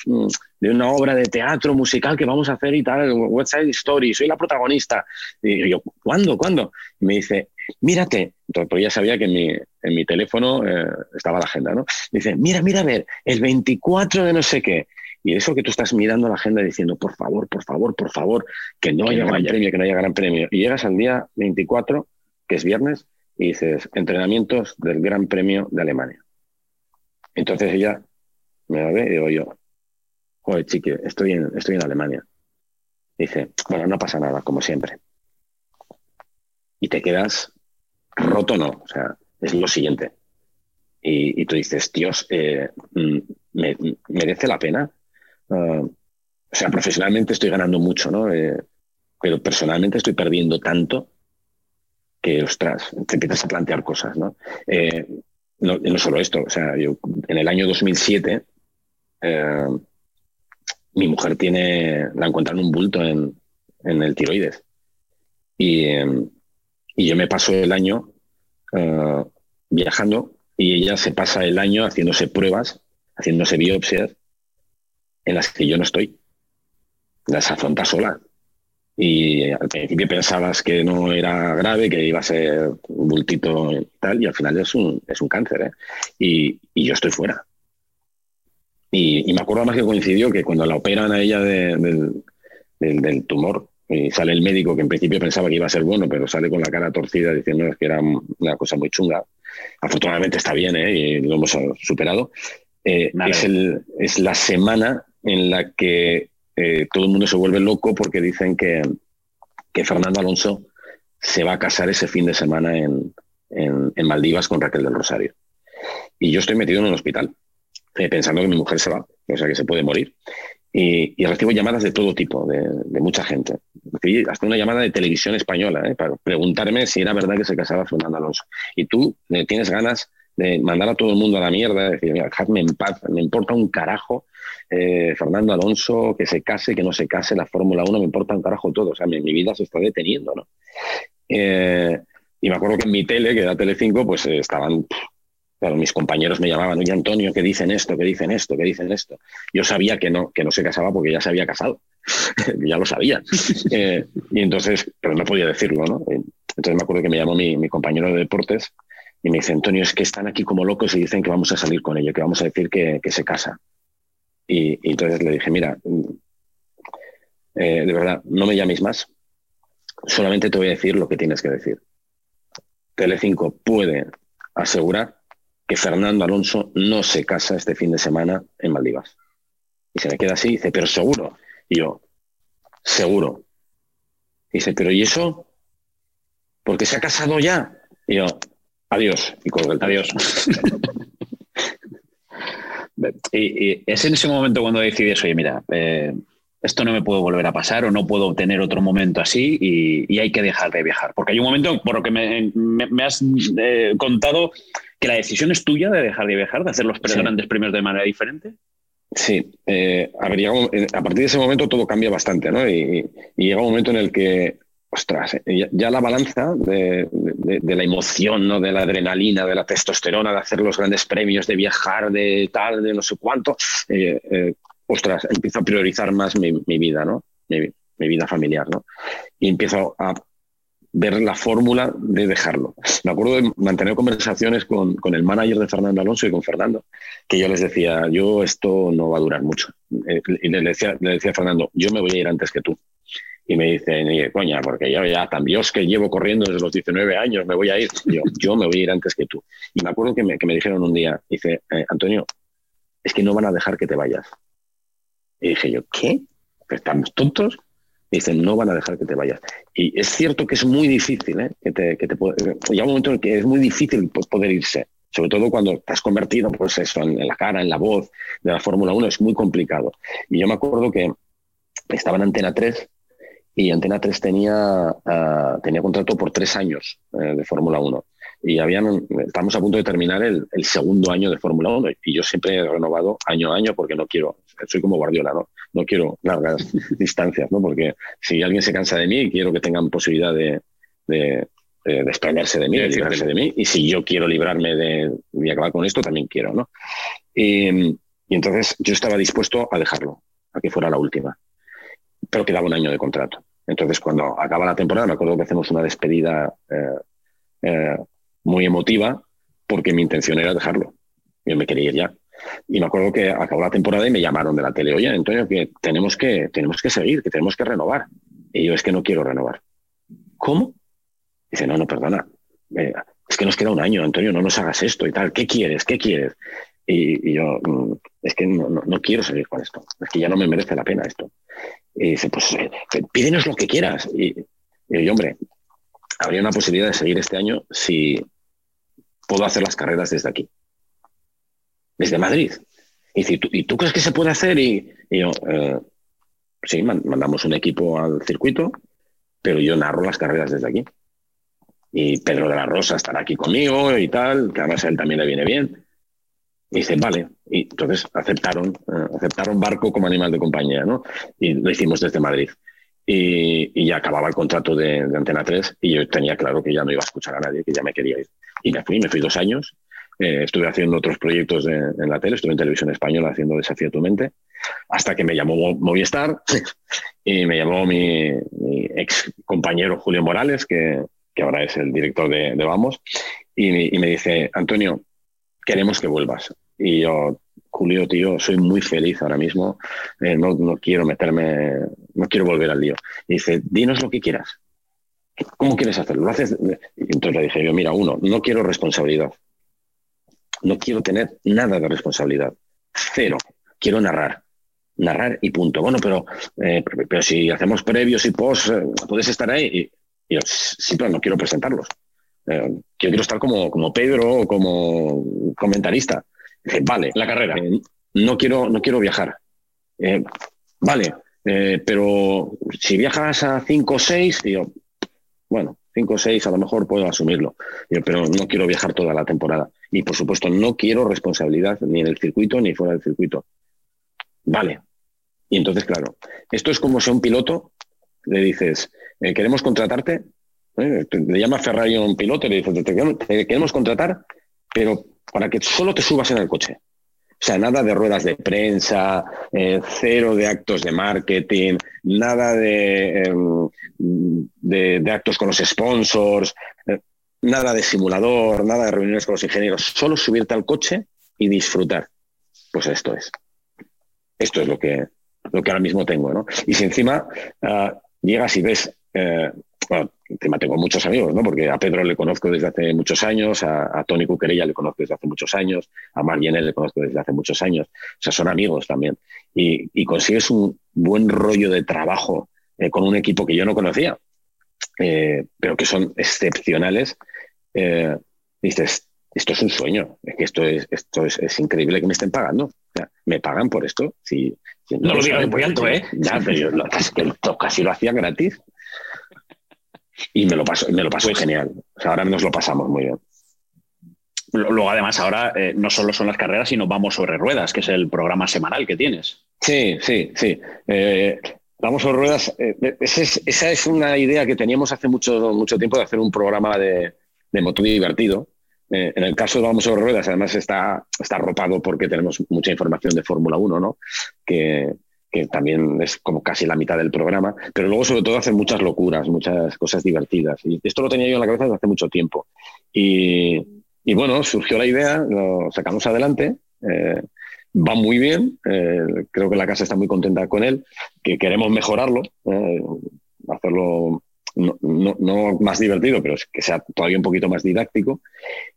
de una obra de teatro musical que vamos a hacer y tal, West Side Story, soy la protagonista. Y yo, ¿cuándo? ¿Cuándo? Y me dice, mírate. Pues ya sabía que en mi, en mi teléfono eh, estaba la agenda, ¿no? dice, mira, mira, a ver, el 24 de no sé qué. Y eso que tú estás mirando la agenda diciendo, por favor, por favor, por favor, que no haya gran premio, que no haya gran premio. Y llegas al día 24, que es viernes, y dices, entrenamientos del Gran Premio de Alemania. Entonces ella me ve y digo yo, joder, chique, estoy en, estoy en Alemania. Dice, bueno, no pasa nada, como siempre. Y te quedas roto, no. O sea, es lo siguiente. Y, tú dices, Dios, eh, mm, me, merece la pena. Ah, o sea, profesionalmente estoy ganando mucho, ¿no? Eh, pero personalmente estoy perdiendo tanto que, ostras, te empiezas a plantear cosas, ¿no? Eh, no, solo esto, o sea, yo en el año 2007 eh, mi mujer tiene, la encuentran un bulto en, el tiroides. Y, em, y, yo me paso el año eh, viajando y ella se pasa el año haciéndose pruebas, haciéndose biopsias en las que yo no estoy. Las afronta sola. Y al principio pensabas que no era grave, que iba a ser un bultito y tal, y al final es un, es un cáncer. ¿eh? Y, y yo estoy fuera. Y, me acuerdo más que coincidió que cuando la operan a ella del, tumor, y sale el médico que en principio pensaba que iba a ser bueno, pero sale con la cara torcida diciendo que era una cosa muy chunga. Afortunadamente está bien ¿eh? y lo hemos superado. Eh, es, es, la semana en la que eh, todo el mundo se vuelve loco porque dicen que, que, Fernando Alonso se va a casar ese fin de semana en, en, Maldivas con Raquel del Rosario. Y yo estoy metido en un hospital eh, pensando que mi mujer se va, o sea, que se puede morir. Y, recibo llamadas de todo tipo, de, mucha gente. hasta una llamada de televisión española, ¿eh? para preguntarme si era verdad que se casaba Fernando Alonso. Y tú tienes ganas de mandar a todo el mundo a la mierda, de decir, dejadme en paz, me importa un carajo Fernando Alonso, que se case, que no se case, la Fórmula 1, me importa un carajo todo. O sea, mi, vida se está deteniendo, ¿no? y me acuerdo que en mi tele, que era Tele5, pues estaban Claro, mis compañeros me llamaban, oye Antonio, que dicen esto, que dicen esto, que dicen esto. Yo sabía que no, que no se casaba porque ya se había casado, (laughs) ya lo sabía. (laughs) Eh, y entonces, pero no podía decirlo, ¿no? Entonces me acuerdo que me llamó mi, compañero de deportes y me dice, Antonio, es que están aquí como locos y dicen que vamos a salir con ello, que vamos a decir que, se casa. Y, entonces le dije, mira, eh, de verdad, no me llaméis más, solamente te voy a decir lo que tienes que decir. Telecinco puede asegurar que Fernando Alonso no se casa este fin de semana en Maldivas. Y se me queda así, dice, pero seguro. Y yo, seguro. Y dice, pero ¿y eso? Porque se ha casado ya. Y yo, adiós. Y con el adiós. (laughs) y, es en ese momento cuando decides, oye, mira, eh, esto no me puede volver a pasar o no puedo obtener otro momento así y, hay que dejar de viajar. Porque hay un momento, por lo que me, has eh, contado, que la decisión es tuya de dejar de viajar, de hacer los grandes premios de manera diferente. Sí, eh, a, eh, a partir de ese momento todo cambia bastante, ¿no? Y, llega un momento en el que, ostras, ya, la balanza de, la emoción, ¿no? De la adrenalina, de la testosterona, de hacer los grandes premios, de viajar, de tal, de no sé cuánto, ostras, empiezo a priorizar más mi, vida, ¿no? Mi, vida familiar, ¿no? Y empiezo a ver la fórmula de dejarlo. Me acuerdo de mantener conversaciones con, el manager de Fernando Alonso y con Fernando, que yo les decía, yo esto no va a durar mucho. Eh, y le decía, le decía a Fernando, yo me voy a ir antes que tú. Y me dice, coña, porque yo ya tan Dios que llevo corriendo desde los 19 años, me voy a ir. Yo, yo me voy a ir antes que tú. Y me acuerdo que me, que me dijeron un día, dice, eh, Antonio, es que no van a dejar que te vayas. Y dije yo, ¿qué? ¿Estamos tontos? Y dicen, no van a dejar que te vayas. Y es cierto que es muy difícil, ¿eh? que te, que te llega un momento en que es muy difícil poder irse, sobre todo cuando te has convertido pues eso, en, la cara, en la voz de la Fórmula 1, es muy complicado. Y yo me acuerdo que estaba en Antena 3 y Antena 3 tenía, ah, tenía contrato por tres años eh, de Fórmula 1. y habían, estamos a punto de terminar el, segundo año de Fórmula 1 y yo siempre he renovado año a año porque no quiero, soy como Guardiola, ¿no? No quiero largas (laughs) distancias, ¿no? Porque si alguien se cansa de mí, quiero que tengan posibilidad de, de, desprenderse de mí, de librarse de mí. Y si yo quiero librarme de, de acabar con esto, también quiero, ¿no? Y, y entonces yo estaba dispuesto a dejarlo, a que fuera la última. Pero quedaba un año de contrato. Entonces, cuando acaba la temporada, me acuerdo que hacemos una despedida eh, eh, muy emotiva, porque mi intención era dejarlo. Yo me quería ir ya. Y me acuerdo que acabó la temporada y me llamaron de la tele, oye, Antonio, que tenemos que, tenemos que seguir, que tenemos que renovar. Y yo, es que no quiero renovar. ¿Cómo? Dice, no, no, perdona. Eh, es que nos queda un año, Antonio, no nos hagas esto y tal. ¿Qué quieres? ¿Qué quieres? Y, yo, mm, es que no, no, quiero seguir con esto. Es que ya no me merece la pena esto. Y dice, pues eh, pídenos lo que quieras. Y, y yo, hombre, habría una posibilidad de seguir este año si puedo hacer las carreras desde aquí, desde Madrid. Y dice, ¿y tú crees que se puede hacer? Y, yo, eh, sí, mandamos un equipo al circuito, pero yo narro las carreras desde aquí. Y Pedro de la Rosa estará aquí conmigo y tal, que además a él también le viene bien. Y dice, vale. Y entonces aceptaron, eh, aceptaron barco como animal de compañía, ¿no? Y lo hicimos desde Madrid. Y, ya acababa el contrato de, Antena 3 y yo tenía claro que ya no iba a escuchar a nadie, que ya me quería ir. Y me fui, me fui dos años. Eh, estuve haciendo otros proyectos en la tele, estuve en televisión española haciendo Desafío tu mente, hasta que me llamó Movistar (laughs) y me llamó mi, ex compañero Julio Morales, que, que, ahora es el director de, Vamos, y me dice, Antonio, queremos que vuelvas. Y yo, Julio, tío, soy muy feliz ahora mismo, eh, no, no, quiero meterme, no quiero volver al lío. Y dice, dinos lo que quieras. ¿Cómo quieres hacerlo? ¿Lo haces? Entonces le dije yo, mira, uno, no quiero responsabilidad. No quiero tener nada de responsabilidad. Cero. Quiero narrar. Narrar y punto. Bueno, pero, eh, pero, si hacemos previos y post, eh, puedes estar ahí. Y, y yo, sí, pero no quiero presentarlos. yo quiero estar como, como Pedro o como comentarista. Dice, vale. La carrera. Eh, no, quiero, no quiero viajar. Eh, vale, eh, pero si viajas a 5 o 6, yo, bueno, 5 o 6 a lo mejor puedo asumirlo, pero no quiero viajar toda la temporada. Y por supuesto, no quiero responsabilidad ni en el circuito ni fuera del circuito. Vale. Y entonces, claro, esto es como si a un piloto le dices, queremos contratarte, le llama Ferrari a un piloto y le dice, te queremos contratar, pero para que solo te subas en el coche. O sea, nada de ruedas de prensa, eh, cero de actos de marketing, nada de, em, de, actos con los sponsors, eh, nada de simulador, nada de reuniones con los ingenieros, solo subirte al coche y disfrutar. Pues esto es. Esto es lo que, lo que ahora mismo tengo. ¿no? Y si encima ah, llegas y ves eh, encima tengo muchos amigos, ¿no? Porque a Pedro le conozco desde hace muchos años, a, Tony Cuquerella le conozco desde hace muchos años, a Mar le conozco desde hace muchos años. O sea, son amigos también. Y, consigues un buen rollo de trabajo eh, con un equipo que yo no conocía, eh, pero que son excepcionales. Eh, dices, esto es un sueño, es que esto es, esto es, increíble que me estén pagando. me pagan por esto. Si, no, lo digas muy alto, ¿eh? Ya, pero yo (laughs) casi lo hacía gratis. Y me lo paso, me lo paso pues genial. ahora nos lo pasamos muy bien. Luego, además, ahora eh, no solo son las carreras, sino Vamos sobre Ruedas, que es el programa semanal que tienes. Sí, sí, sí. Eh, vamos sobre Ruedas, eh, esa, es, una idea que teníamos hace mucho, mucho tiempo de hacer un programa de, de moto divertido. en el caso de Vamos sobre Ruedas, además está, está arropado porque tenemos mucha información de Fórmula 1, ¿no? Que, que también es como casi la mitad del programa, pero luego sobre todo hacen muchas locuras, muchas cosas divertidas. Y esto lo tenía yo en la cabeza desde hace mucho tiempo. Y, bueno, surgió la idea, lo sacamos adelante. Eh, va muy bien, eh, creo que la casa está muy contenta con él, que queremos mejorarlo, eh, hacerlo no, más divertido, pero que sea todavía un poquito más didáctico.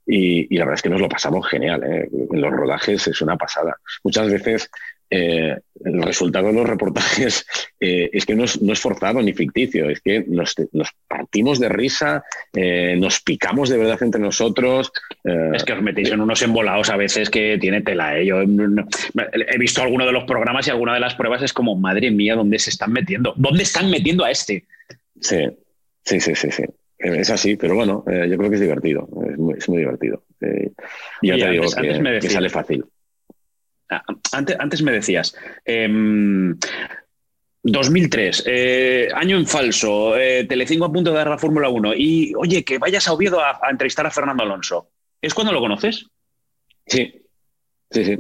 Y, la verdad es que nos lo pasamos genial. En los rodajes es una pasada. Muchas veces eh, el resultado de los reportajes (laughs) eh, es que no es, forzado ni ficticio, es que nos, partimos de risa, eh, nos picamos de verdad entre nosotros. Es que os metéis en unos embolados a veces que tiene tela. Yo he visto alguno de los programas y alguna de las pruebas es como, madre mía, ¿dónde se están metiendo? ¿Dónde están metiendo a este? Sí, sí, sí, sí. sí. es así, pero bueno, yo creo que es divertido, es muy, es muy divertido. Y ya te digo que, sale fácil. Ah, antes, me decías, 2003, em, eh, año en falso, Telecinco a punto de dar la Fórmula 1 y, oye, que vayas a Oviedo a, entrevistar a Fernando Alonso. ¿Es cuando lo conoces? Sí, sí, sí.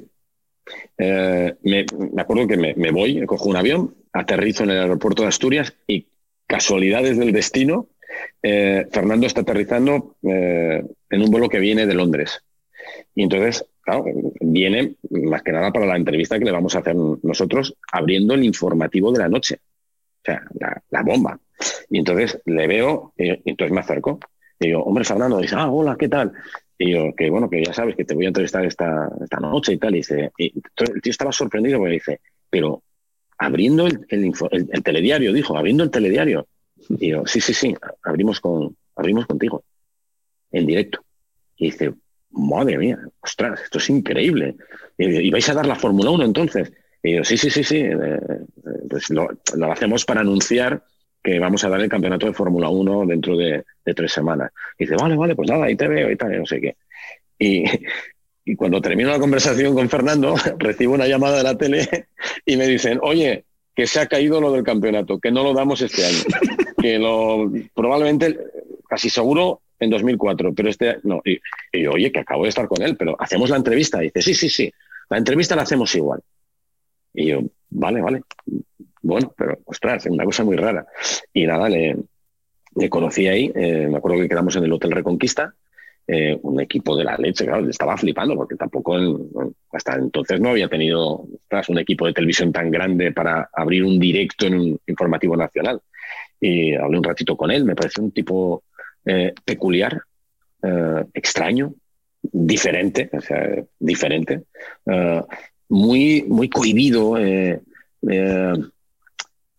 me, acuerdo que me, me, voy, cojo un avión, aterrizo en el aeropuerto de Asturias y casualidades del destino, eh, Fernando está aterrizando eh, en un vuelo que viene de Londres. Y entonces, claro, viene más que nada para la entrevista que le vamos a hacer nosotros abriendo el informativo de la noche. O sea, la, bomba. Y entonces le veo, y entonces me acerco. Y digo, hombre, Fernando, dice, ah, hola, ¿qué tal? Y yo, que bueno, que ya sabes que te voy a entrevistar esta, esta noche y tal. Y, dice, y el tío estaba sorprendido porque dice, pero abriendo el, el, telediario, dijo, abriendo el telediario. Y yo, sí, sí, sí, abrimos, con, abrimos contigo, en directo. Y dice, madre mía, ostras, esto es increíble. Y, vais a dar la Fórmula 1 entonces. Y yo, sí, sí, sí, sí, eh, eh, pues lo, hacemos para anunciar que vamos a dar el campeonato de Fórmula 1 dentro de, tres semanas. Y dice, vale, vale, pues nada, ahí te veo y tal, no sé qué. Y, y cuando termino la conversación con Fernando, (laughs) recibo una llamada de la tele y me dicen, oye, que se ha caído lo del campeonato, que no lo damos este año, que lo probablemente, casi seguro, en 2004, pero este no. Y, yo, oye, que acabo de estar con él, pero hacemos la entrevista. Y dice, sí, sí, sí, la entrevista la hacemos igual. Y yo, vale, vale. Bueno, pero ostras, es una cosa muy rara. Y nada, le, le conocí ahí, eh, me acuerdo que quedamos en el Hotel Reconquista eh, un equipo de la leche, claro, estaba flipando porque tampoco hasta entonces no había tenido un equipo de televisión tan grande para abrir un directo en un informativo nacional. Y hablé un ratito con él, me pareció un tipo eh, peculiar, eh, extraño, diferente, o sea, diferente, muy, muy cohibido,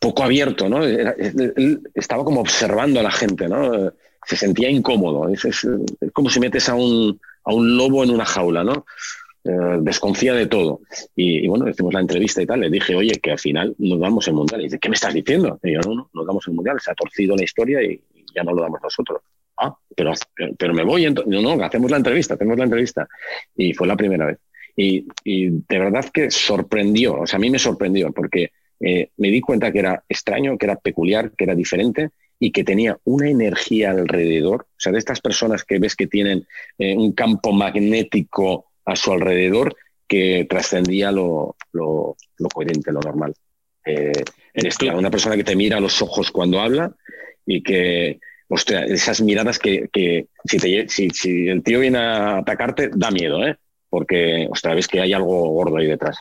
poco abierto, ¿no? él estaba como observando a la gente, ¿no? se sentía incómodo. Es, como si metes a un, a un, lobo en una jaula, ¿no? Eh, desconfía de todo. Y, bueno, decimos la entrevista y tal, le dije, oye, que al final nos damos el mundial. Y dice, ¿qué me estás diciendo? Y yo, no, no, nos damos el mundial, se ha torcido la historia y, ya no lo damos nosotros. Ah, pero, pero me voy. No, no, hacemos la entrevista, hacemos la entrevista. Y fue la primera vez. Y, y de verdad que sorprendió, o sea, a mí me sorprendió porque eh, me di cuenta que era extraño, que era peculiar, que era diferente y que tenía una energía alrededor, o sea, de estas personas que ves que tienen eh, un campo magnético a su alrededor que trascendía lo, lo, coherente, lo normal. Eh, eres una persona que te mira a los ojos cuando habla y que, ostras, esas miradas que, si, si, el tío viene a atacarte, da miedo, ¿eh? porque, ostras, ves que hay algo gordo ahí detrás.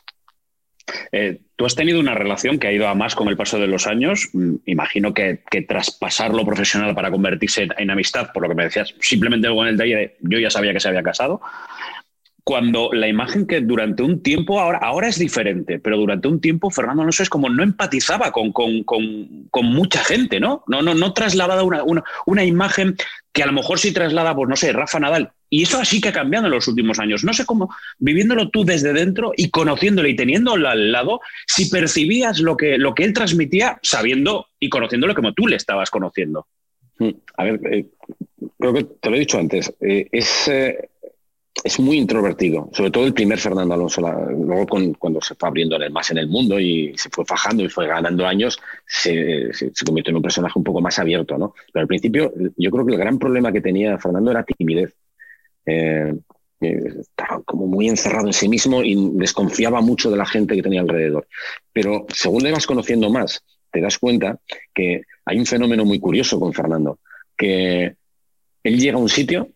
Eh, tú has tenido una relación que ha ido a más con el paso de los años. Mm, imagino que, que traspasar lo profesional para convertirse en, amistad, por lo que me decías, simplemente con el detalle de yo ya sabía que se había casado. Cuando la imagen que durante un tiempo, ahora, ahora es diferente, pero durante un tiempo Fernando Alonso es como no empatizaba con, con, con, mucha gente, ¿no? No, no, no trasladaba una, una, una imagen que a lo mejor sí traslada, pues no sé, Rafa Nadal, y eso así que ha cambiado en los últimos años. No sé cómo, viviéndolo tú desde dentro y conociéndole y teniéndolo al lado, si percibías lo que, lo que él transmitía sabiendo y conociéndolo como tú le estabas conociendo. Mm, a ver, eh, creo que te lo he dicho antes, eh, es, eh, es muy introvertido, sobre todo el primer Fernando Alonso. luego cuando se fue abriendo más en el mundo y se fue fajando y fue ganando años, se, se, convirtió en un personaje un poco más abierto. ¿no? Pero al principio yo creo que el gran problema que tenía Fernando era timidez eh, estaba como muy encerrado en sí mismo y desconfiaba mucho de la gente que tenía alrededor. Pero según le vas conociendo más, te das cuenta que hay un fenómeno muy curioso con Fernando, que él llega a un sitio,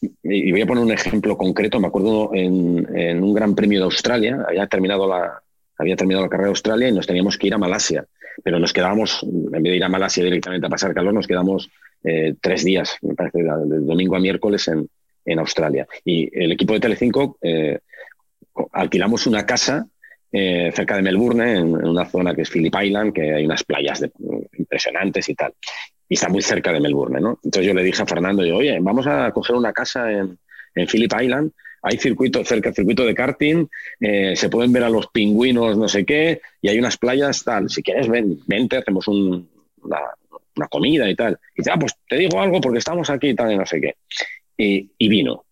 y voy a poner un ejemplo concreto, me acuerdo en, un gran premio de Australia, había terminado, la, había terminado la carrera de Australia y nos teníamos que ir a Malasia, pero nos quedábamos, en vez de ir a Malasia directamente a pasar calor, nos quedamos eh, tres días, me parece, del domingo a miércoles en, en Australia. Y el equipo de Telecinco eh, alquilamos una casa eh, cerca de Melbourne, en, una zona que es Phillip Island, que hay unas playas impresionantes y tal. Y está muy cerca de Melbourne, ¿no? Entonces yo le dije a Fernando, yo, oye, vamos a coger una casa en, en Phillip Island, hay circuito cerca, circuito de karting, eh, se pueden ver a los pingüinos, no sé qué, y hay unas playas tal. Si quieres, ven, vente, hacemos un, una comida y tal. Y dice, ah, pues te digo algo porque estamos aquí y tal, y no sé qué. Y, vino.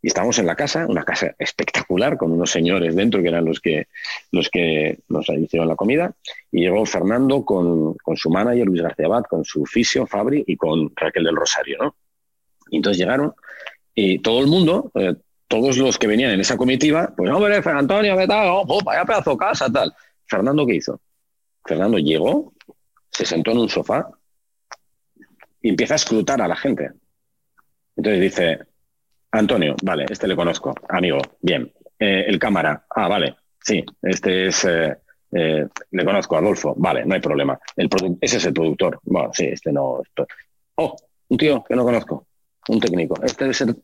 Y estábamos en la casa, una casa espectacular, con unos señores dentro que eran los que, los que nos hicieron la comida. Y llegó Fernando con, con su manager, Luis García Abad, con su fisio, Fabri, y con Raquel del Rosario, ¿no? Y entonces llegaron y todo el mundo, eh, todos los que venían en esa comitiva, pues, hombre, Antonio, ¿qué tal? Oh, vaya pedazo casa, tal. Fernando, ¿qué hizo? Fernando llegó, se sentó en un sofá y empieza a escrutar a la gente. Entonces dice, Antonio, vale, este le conozco, amigo, bien. Eh, el cámara, ah, vale, sí, este es, eh, le conozco, Adolfo, vale, no hay problema. El ese es el productor, bueno, sí, este no. Oh, un tío que no conozco, un técnico. Este debe ser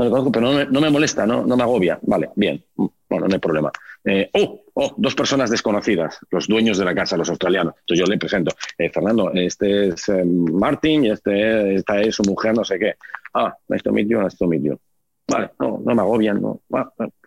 no lo conozco, pero no me, molesta, no, me agobia. Vale, bien, bueno, no hay problema. Eh, oh, oh, dos personas desconocidas, los dueños de la casa, los australianos. Entonces yo le presento, eh, Fernando, este es eh, Martin y este, esta es su mujer, no sé qué. Ah, esto to esto you, Vale, no, no me agobian, no.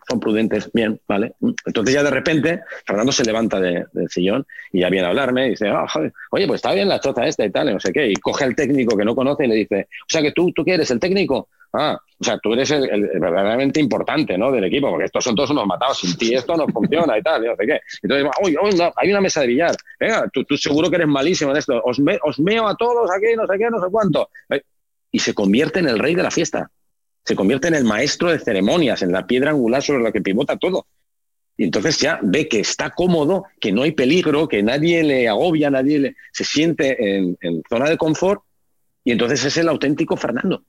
Son prudentes, bien, vale. Entonces ya de repente Fernando se levanta del sillón y ya viene a hablarme y dice, ah, oye, pues está bien la choza esta y tal, no sé qué. Y coge al técnico que no conoce y le dice, o sea que tú, tú quieres el técnico. Ah, o sea, tú eres el, verdaderamente importante ¿no? del equipo, porque estos son todos unos matados. Sin ti esto no funciona y tal, no sé qué. Entonces, oye, hay una mesa de billar. Venga, tú, seguro que eres malísimo en esto. Os, os meo a todos aquí, no sé qué, no sé cuánto. Y se convierte en el rey de la fiesta. Se convierte en el maestro de ceremonias, en la piedra angular sobre la que pivota todo. Y entonces ya ve que está cómodo, que no hay peligro, que nadie le agobia, nadie le, se siente en, en zona de confort. Y entonces es el auténtico Fernando.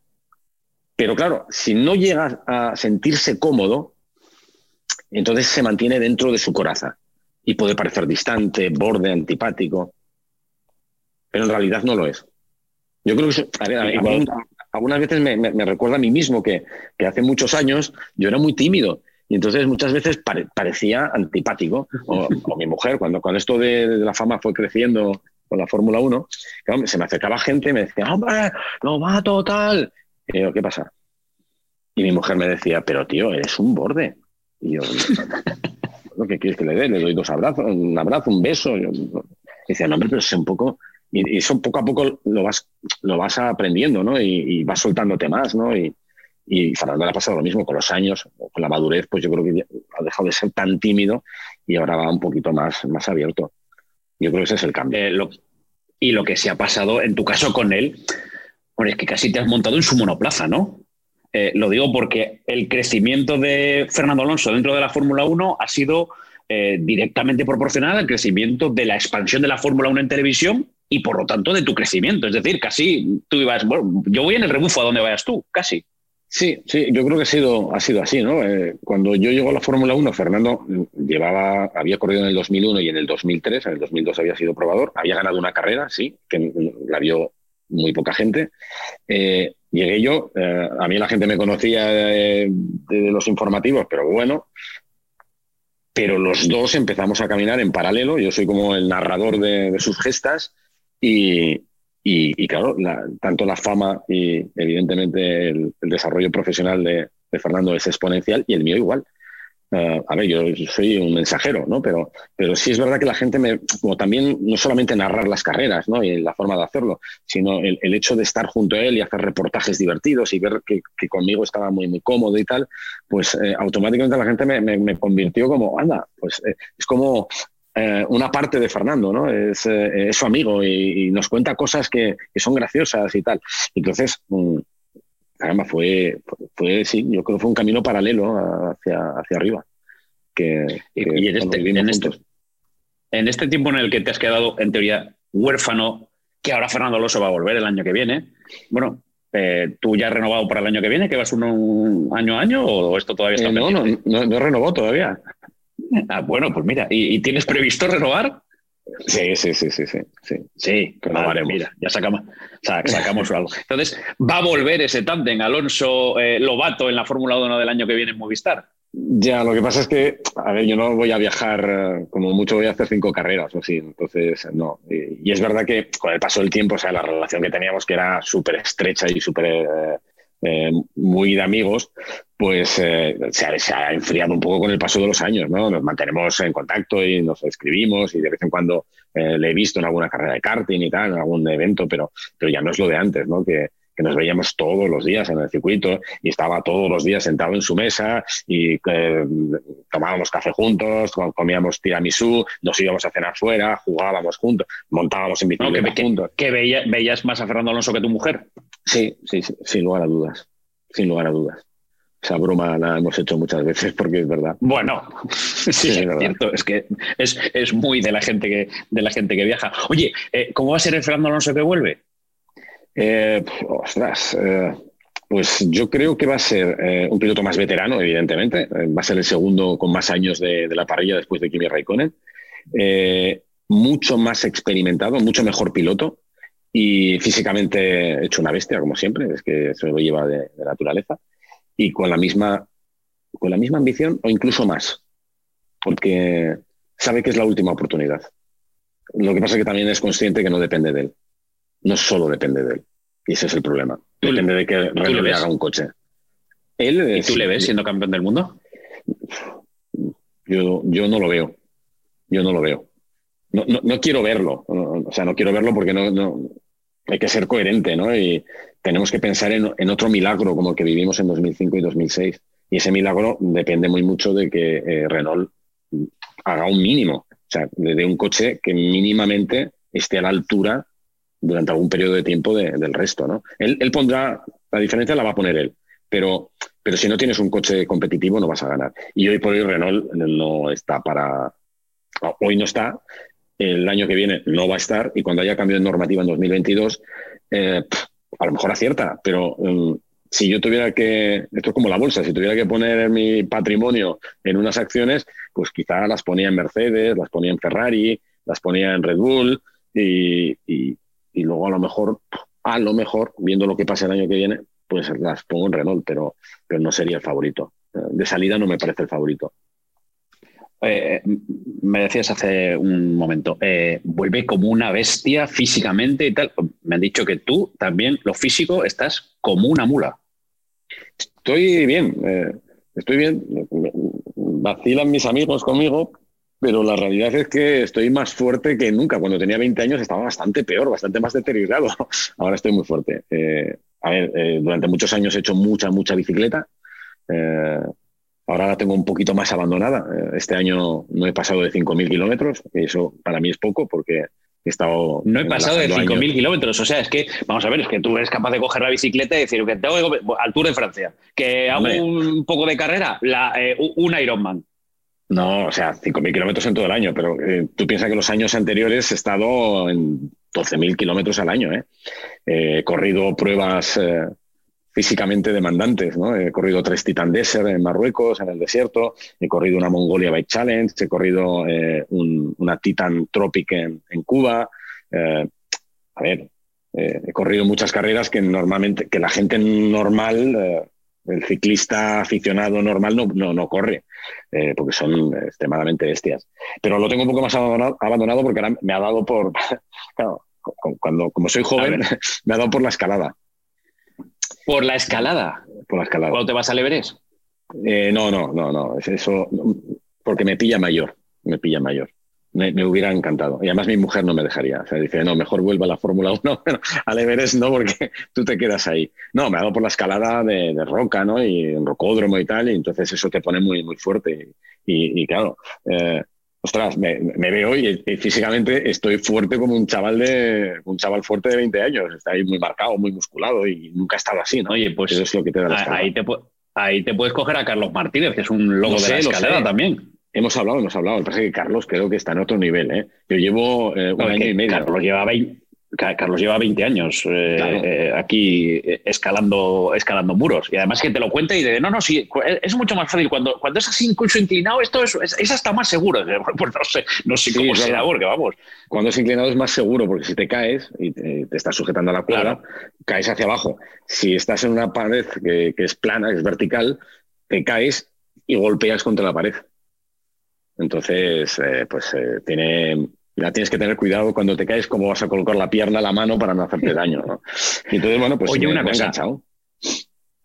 Pero claro, si no llega a sentirse cómodo, entonces se mantiene dentro de su coraza y puede parecer distante, borde, antipático, pero en realidad no lo es. Yo creo que algunas veces me, recuerda a mí mismo que, hace muchos años yo era muy tímido y entonces muchas veces parecía antipático. O, mi mujer, cuando, cuando esto de, la fama fue creciendo con la Fórmula 1, se me acercaba gente y me decía, hombre, lo va total. Y ¿qué pasa? Y mi mujer me decía, pero tío, eres un borde. Y yo, (laughs) ¿lo que quieres que le dé? Le doy dos abrazos, un abrazo, un beso. Y decía, no, hombre, pero es un poco... Y, eso poco a poco lo vas, lo vas aprendiendo, ¿no? Y, vas soltándote más, ¿no? Y, y Fernando le ha pasado lo mismo con los años, con la madurez, pues yo creo que ha dejado de ser tan tímido y ahora va un poquito más, más abierto. Yo creo que ese es el cambio. Eh, y lo que se ha pasado en tu caso con él, es que casi te has montado en su monoplaza, ¿no? Eh, lo digo porque el crecimiento de Fernando Alonso dentro de la Fórmula 1 ha sido eh, directamente proporcional al crecimiento de la expansión de la Fórmula 1 en televisión y por lo tanto de tu crecimiento. Es decir, casi tú ibas, bueno, yo voy en el rebufo a donde vayas tú, casi. Sí, sí, yo creo que ha sido, ha sido así, ¿no? Eh, cuando yo llego a la Fórmula 1, Fernando llevaba, había corrido en el 2001 y en el 2003, en el 2002 había sido probador, había ganado una carrera, sí, que la vio muy poca gente. Eh, llegué yo, eh, a mí la gente me conocía de, los informativos, pero bueno, pero los dos empezamos a caminar en paralelo, yo soy como el narrador de, sus gestas y, claro, tanto la fama y evidentemente el, desarrollo profesional de, Fernando es exponencial y el mío igual. Eh, a ver, yo soy un mensajero, ¿no? Pero, pero sí es verdad que la gente me, como también, no solamente narrar las carreras, ¿no? Y la forma de hacerlo, sino el, hecho de estar junto a él y hacer reportajes divertidos y ver que, conmigo estaba muy, muy cómodo y tal, pues eh, automáticamente la gente me, convirtió como, anda, pues eh, es como una parte de Fernando, ¿no? Es, su amigo y, nos cuenta cosas que, son graciosas y tal. Entonces, mm, caramba, fue, fue, sí, yo creo que fue un camino paralelo hacia, hacia arriba. Que, y en este, en, este, en este tiempo en el que te has quedado, en teoría, huérfano, que ahora Fernando Alonso va a volver el año que viene, bueno, eh, ¿tú ya has renovado para el año que viene? ¿Que vas un, año a año o esto todavía está eh, no, no, no, no, renovó todavía. Ah, bueno, pues mira, ¿y, tienes previsto renovar? Sí, sí, sí, sí, sí. Sí, sí mira, ya sacamos, sacamos algo. Entonces, ¿va a volver ese tándem Alonso-Lobato eh, en la Fórmula 1 del año que viene en Movistar? Ya, lo que pasa es que, a ver, yo no voy a viajar, eh, como mucho voy a hacer cinco carreras o así, entonces no. Y, es verdad que con el paso del tiempo, o sea, la relación que teníamos que era súper estrecha y súper eh, muy de amigos, pues se, ha, enfriado un poco con el paso de los años, ¿no? Nos mantenemos en contacto y nos escribimos y de vez en cuando le he visto en alguna carrera de karting y tal, en algún evento, pero, pero ya no es lo de antes, ¿no? Que, que nos veíamos todos los días en el circuito y estaba todos los días sentado en su mesa y eh, tomábamos café juntos, comíamos tiramisú, nos íbamos a cenar fuera, jugábamos juntos, montábamos en bicicleta juntos. ¿Que veías más a Fernando Alonso que tu mujer? Sí, sí, sin lugar a dudas, sin lugar a dudas. Esa broma la hemos hecho muchas veces porque es verdad. Bueno, (laughs) sí, es, cierto. Es que es, muy de la gente que, de la gente que viaja. Oye, eh, ¿cómo va a ser el Fernando Alonso que vuelve? Eh, ostras, eh, pues yo creo que va a ser eh, un piloto más veterano, evidentemente. va a ser el segundo con más años de, la parrilla después de Kimi Raikkonen. mucho más experimentado, mucho mejor piloto y físicamente hecho una bestia, como siempre, es que se lo lleva de, de naturaleza. Y con la, misma, con la misma ambición o incluso más, porque sabe que es la última oportunidad. Lo que pasa es que también es consciente que no depende de él no solo depende de él. Y ese es el problema. Depende de que Renault le haga un coche. Él, ¿Y tú le ves siendo campeón del mundo? Yo, yo no lo veo. Yo no lo veo. No, no, quiero verlo. o sea, no quiero verlo porque no, hay que ser coherente, ¿no? Y tenemos que pensar en, otro milagro como el que vivimos en 2005 y 2006. Y ese milagro depende muy mucho de que eh, Renault haga un mínimo. O sea, de un coche que mínimamente esté a la altura durante algún periodo de tiempo del resto. ¿no? Él, pondrá, la diferencia la va a poner él, pero, pero si no tienes un coche competitivo no vas a ganar. Y hoy por hoy Renault no está para... Hoy no está, el año que viene no va a estar y cuando haya cambio de normativa en 2022, eh, a lo mejor acierta, pero mm, si yo tuviera que, esto es como la bolsa, si tuviera que poner mi patrimonio en unas acciones, pues quizá las ponía en Mercedes, las ponía en Ferrari, las ponía en Red Bull y, y luego a lo mejor, a lo mejor, viendo lo que pasa el año que viene, pues las pongo en Renault, pero, pero no sería el favorito. Eh, de salida no me parece el favorito. Eh, me decías hace un momento, eh, vuelve como una bestia físicamente y tal. Me han dicho que tú también, lo físico, estás como una mula. Estoy bien, estoy bien. Vacilan mis amigos conmigo, pero la realidad es que estoy más fuerte que nunca. Cuando tenía 20 años estaba bastante peor, bastante más deteriorado. (laughs) Ahora estoy muy fuerte. Eh, eh, durante muchos años he hecho mucha, mucha bicicleta. Eh, ahora la tengo un poquito más abandonada. Este año no he pasado de 5.000 kilómetros, eso para mí es poco porque he estado... No he pasado de 5.000 kilómetros, o sea, es que, vamos a ver, es que tú eres capaz de coger la bicicleta y decir que tengo al Tour de Francia, que hago un poco de carrera, la, un Ironman. No, o sea, 5.000 kilómetros en todo el año, pero eh, tú piensas que los años anteriores he estado en 12.000 kilómetros al año. ¿eh? He corrido pruebas eh, físicamente demandantes. ¿no? He corrido tres Titan Desert en Marruecos, en el desierto. He corrido una Mongolia Bike Challenge. He corrido una Titan Tropic en, en Cuba. a ver, he corrido muchas carreras que normalmente, que la gente normal el ciclista aficionado normal no, no, no corre, eh, porque son extremadamente bestias. Pero lo tengo un poco más abandonado, porque ahora me ha dado por, (laughs) claro, cuando, como soy joven, (laughs) me ha dado por la escalada. ¿Por la escalada? Por la escalada. ¿Cuándo te vas al Everest? Eh, no, no, no, no, es eso, porque me pilla mayor, me pilla mayor me, hubiera encantado. Y además mi mujer no me dejaría. O sea, dice, no, mejor vuelva a la Fórmula 1, (laughs) pero al Everest no, porque tú te quedas ahí. No, me ha dado por la escalada de, roca, ¿no? Y en rocódromo y tal, y entonces eso te pone muy, muy fuerte. Y, claro, eh, ostras, me, veo y, físicamente estoy fuerte como un chaval de un chaval fuerte de 20 años. Está ahí muy marcado, muy musculado y nunca ha estado así, ¿no? Oye, pues eso es lo que te da la escalada. Ahí te, ahí te puedes coger a Carlos Martínez, que es un logo de la escalada también. Hemos hablado, hemos hablado. Lo que pasa es que Carlos creo que está en otro nivel. ¿eh? Yo llevo eh, un año y medio. Carlos lleva 20, Carlos lleva 20 años eh, eh, aquí escalando, escalando muros. Y además que te lo cuenta y dice, no, no, sí, es mucho más fácil. Cuando, cuando es así incluso inclinado, esto es, es, hasta más seguro. (laughs) Pues no sé, no sé cómo será, porque vamos. Cuando es inclinado es más seguro, porque si te caes y te, estás sujetando a la cuerda, caes hacia abajo. Si estás en una pared que, que es plana, que es vertical, te caes y golpeas contra la pared. Entonces, eh, pues eh, tiene, ya tienes que tener cuidado cuando te caes, cómo vas a colocar la pierna, la mano para no hacerte daño. ¿no? Y entonces, bueno, pues Oye, una cosa.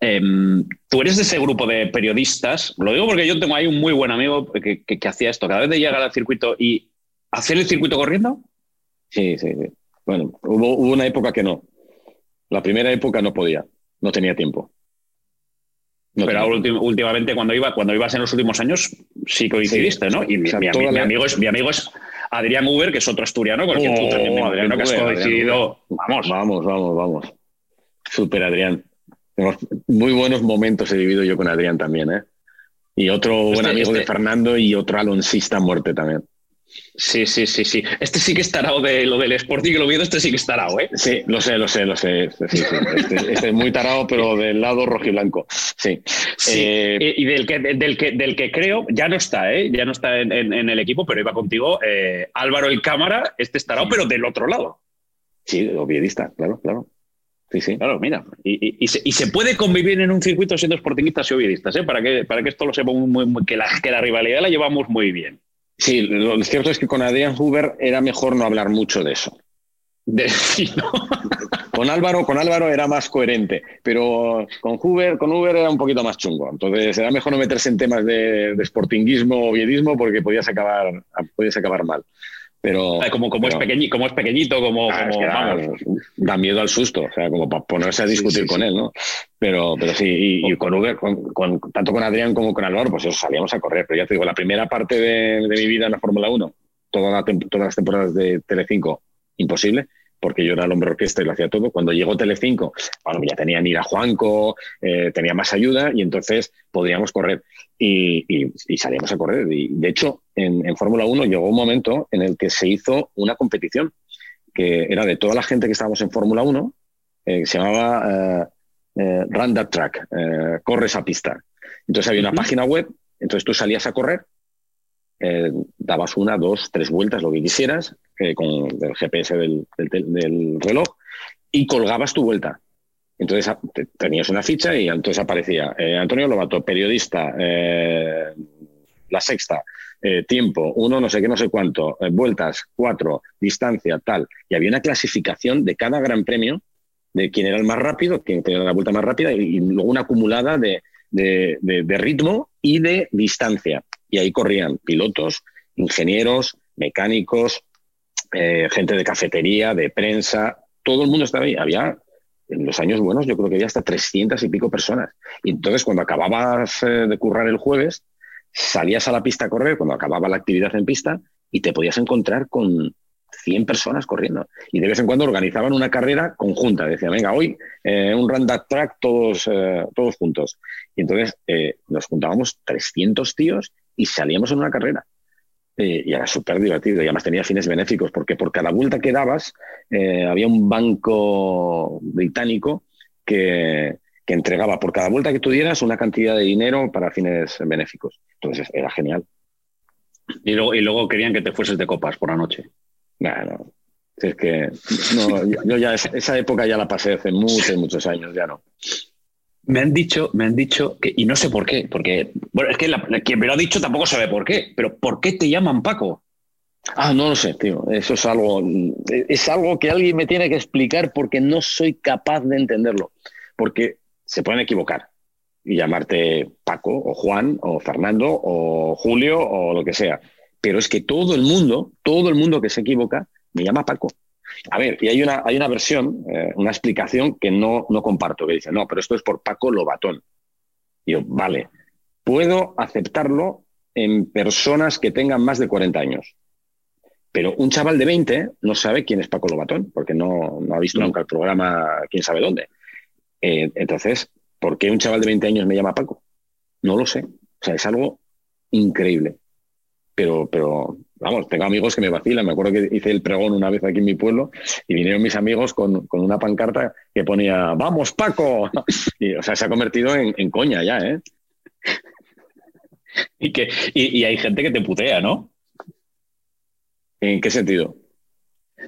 Em, tú eres de ese grupo de periodistas, lo digo porque yo tengo ahí un muy buen amigo que, hacía esto, cada vez de llegar al circuito y hacer el circuito corriendo. Sí, sí, sí. Bueno, hubo, una época que no. La primera época no podía, no tenía tiempo. Pero últimamente cuando iba, cuando ibas en los últimos años, sí coincidiste, ¿no? Y mi, amigo es, mi amigo es Adrián Uber, que es otro asturiano con el que tú oh, también me que has coincidido. Vamos, vamos, vamos, vamos. Súper Adrián muy buenos momentos he vivido yo con Adrián también, ¿eh? Y otro buen este, amigo de este Fernando y otro alonsista a muerte también. Sí, sí, sí, sí. Este sí que estará de lo del Sporting, lo visto, este sí que estará, ¿eh? Sí, lo sé, lo sé, lo sé. Este, este, es muy tarado, pero del lado rojiblanco. Sí. sí. Eh, y del que, del, que, del que creo, ya no está, ¿eh? Ya no está en, el equipo, pero iba contigo. Eh, Álvaro el cámara, este estará, pero del otro lado. Sí, obviedista, claro, claro. Sí, sí. Claro, mira. Y, se, puede convivir en un circuito siendo sportingistas y obviedistas, ¿eh? Para que, para que esto lo sepa muy, que, la, que la rivalidad la llevamos muy bien. Sí, lo cierto es que con Adrián Huber era mejor no hablar mucho de eso. De, (laughs) con Álvaro, con Álvaro era más coherente, pero con Huber, con Huber era un poquito más chungo. Entonces era mejor no meterse en temas de, de sportinguismo o viedismo porque podías acabar, podías acabar mal. Pero, como, como, es pequeñito, como es pequeñito, como, da, miedo al susto, o sea, como para ponerse a discutir con él, ¿no? Pero, pero sí, y, con Uber, con, tanto con Adrián como con Álvaro, pues eso, salíamos a correr. Pero ya te digo, la primera parte de, mi vida en la Fórmula 1, toda todas las temporadas de Telecinco, imposible porque yo era el hombre orquesta y lo hacía todo. Cuando llegó Telecinco, bueno, ya tenían ir a Juanco, eh, tenía más ayuda y entonces podíamos correr. Y, salíamos a correr. Y de hecho, en, Fórmula 1 llegó un momento en el que se hizo una competición que era de toda la gente que estábamos en Fórmula 1, eh, se llamaba eh, eh Run That Track, corre esa pista. Entonces había una página web, entonces tú salías a correr eh, dabas una, dos, tres vueltas, lo que quisieras, eh, con el GPS del, reloj, y colgabas tu vuelta. Entonces tenías una ficha y entonces aparecía eh, Antonio Lobato, periodista, la sexta, tiempo, uno no sé qué, no sé cuánto, vueltas, cuatro, distancia, tal. Y había una clasificación de cada gran premio, de quién era el más rápido, quién tenía la vuelta más rápida, y, luego una acumulada de ritmo y de distancia y ahí corrían pilotos, ingenieros, mecánicos, eh, gente de cafetería, de prensa, todo el mundo estaba ahí. Había, en los años buenos, yo creo que había hasta 300 y pico personas. Y entonces, cuando acababas eh, de currar el jueves, salías a la pista a correr, cuando acababa la actividad en pista, y te podías encontrar con 100 personas corriendo. Y de vez en cuando organizaban una carrera conjunta. Decían, venga, hoy eh, un random track todos, todos juntos. Y entonces nos juntábamos 300 tíos y salíamos en una carrera. Eh, y era súper divertido. Y además tenía fines benéficos, porque por cada vuelta que dabas eh, había un banco británico que, que, entregaba por cada vuelta que tú dieras una cantidad de dinero para fines benéficos. Entonces era genial. Y luego, y luego querían que te fueses de copas por la noche. no. Es que yo ya esa época ya la pasé hace muchos, muchos años, ya no. Me han dicho, me han dicho que, y no sé por qué, porque, bueno, es que quien me lo ha dicho tampoco sabe por qué, pero ¿por qué te llaman Paco? Ah, no lo sé, tío. Eso es algo, es algo que alguien me tiene que explicar porque no soy capaz de entenderlo. Porque se pueden equivocar y llamarte Paco o Juan o Fernando o Julio o lo que sea. Pero es que todo el mundo, todo el mundo que se equivoca, me llama Paco. A ver, y hay una, hay una versión, eh, una explicación que no, no comparto, que dice, no, pero esto es por Paco Lobatón. Y yo, vale, puedo aceptarlo en personas que tengan más de 40 años. Pero un chaval de 20 no sabe quién es Paco Lobatón, porque no, no ha visto nunca el programa quién sabe dónde. Eh, entonces, ¿por qué un chaval de 20 años me llama Paco? No lo sé. O sea, es algo increíble. Pero, pero vamos, tengo amigos que me vacilan. Me acuerdo que hice el pregón una vez aquí en mi pueblo y vinieron mis amigos con, una pancarta que ponía ¡Vamos, Paco! (laughs) Y, o sea, se ha convertido en, coña ya, ¿eh? (laughs) Y, que, y, hay gente que te putea, ¿no? ¿En qué sentido?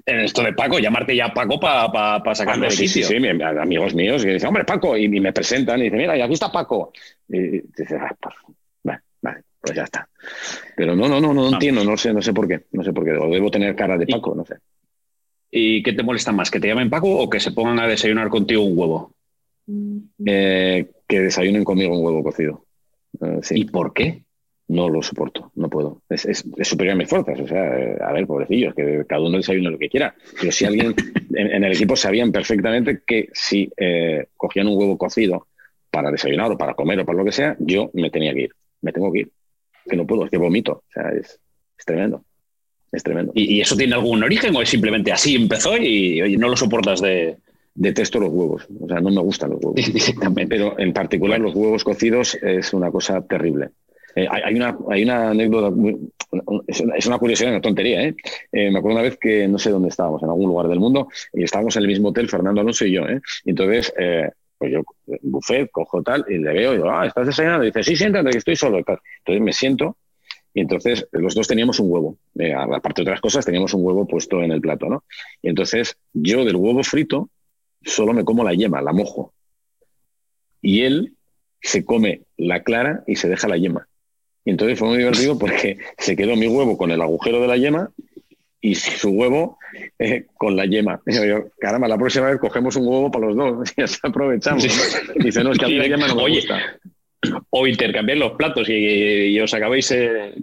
En esto de Paco, llamarte ya Paco para pa, pa ah, sí, sí, sí, amigos míos que dicen, hombre, Paco, y, me presentan y dicen, mira, y aquí está Paco. Y, dices, ah, pues, ya está. Pero no, no, no, no, entiendo, no sé, no sé por qué, no sé por qué, o debo tener cara de Paco, no sé. ¿Y qué te molesta más, que te llamen Paco o que se pongan a desayunar contigo un huevo? eh, que desayunen conmigo un huevo cocido. Eh, ¿Y por qué? No lo soporto, no puedo. Es, es, superior a mis fuerzas. O sea, eh, a ver, pobrecillos, que cada uno desayune lo que quiera. Pero si alguien (laughs) en, el equipo sabían perfectamente que si cogían un huevo cocido para desayunar o para comer o para lo que sea, yo me tenía que ir. Me tengo que ir. Que no puedo, es que vomito. O sea, es, tremendo. Es tremendo. ¿Y, eso tiene algún origen o es simplemente así empezó y no lo soportas de, detesto los huevos, o sea, no me gustan los huevos. (laughs) Pero en particular los huevos cocidos es una cosa terrible. Eh, hay, una, hay una anécdota, es, una, curiosidad, una tontería. ¿eh? ¿eh? me acuerdo una vez que no sé dónde estábamos, en algún lugar del mundo, y estábamos en el mismo hotel, Fernando Alonso y yo. ¿eh? Y entonces, eh, pues yo, buffet, cojo tal, y le veo, y digo, ah, ¿estás desayunando? Dice, sí, siéntate, que estoy solo. Entonces me siento, y entonces los dos teníamos un huevo. aparte de otras cosas, teníamos un huevo puesto en el plato, ¿no? Y entonces yo del huevo frito solo me como la yema, la mojo. Y él se come la clara y se deja la yema. Y entonces fue muy divertido porque (laughs) se quedó mi huevo con el agujero de la yema y (laughs) su huevo eh, con la yema. Y yo, caramba, la próxima vez cogemos un huevo para los dos (laughs) y así aprovechamos. Dice, no, es que a mí la (laughs) yema no me gusta. (clears throat) O intercambiar los platos y, os acabéis eh,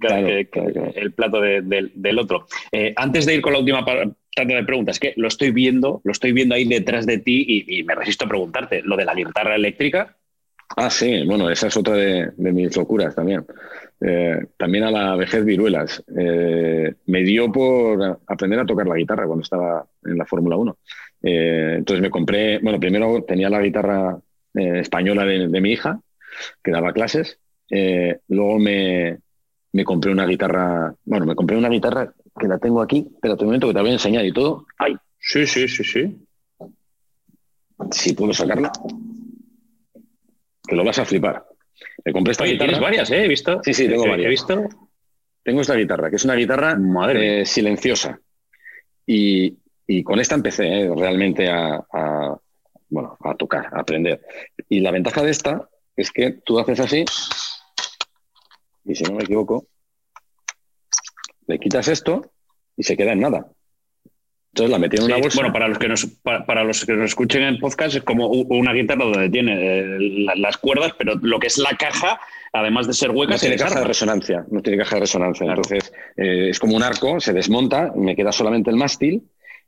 el plato del otro. Eh, antes de ir con la última tanto de preguntas, que lo estoy viendo, lo estoy viendo ahí detrás de ti y, me resisto a preguntarte, lo de la guitarra eléctrica. Ah, sí, bueno, esa es otra de, mis locuras también. Eh, también a la vejez viruelas. Eh, me dio por aprender a tocar la guitarra cuando estaba en la Fórmula 1. Eh, entonces me compré, bueno, primero tenía la guitarra española de, mi hija, que daba clases. luego me, me compré una guitarra, bueno, me compré una guitarra que la tengo aquí, pero te momento que te voy a enseñar y todo. ¡Ay! Sí, sí, sí, sí. Si puedo sacarla. Que lo vas a flipar. Me compré esta guitarra. Tienes varias, ¿eh? He visto. Sí, sí, tengo varias. He visto. Tengo esta guitarra, que es una guitarra Madre eh, silenciosa. Y, con esta empecé eh, realmente a, bueno, a tocar, a aprender. Y la ventaja de esta es que tú haces así, y si no me equivoco, le quitas esto y se queda en nada. Entonces la metí en una bolsa. Bueno, para los que nos, para, los que nos escuchen en podcast es como una guitarra donde tiene eh, las cuerdas, pero lo que es la caja, además de ser hueca, no tiene caja de resonancia. No tiene caja de resonancia. Entonces eh, es como un arco, se desmonta, me queda solamente el mástil.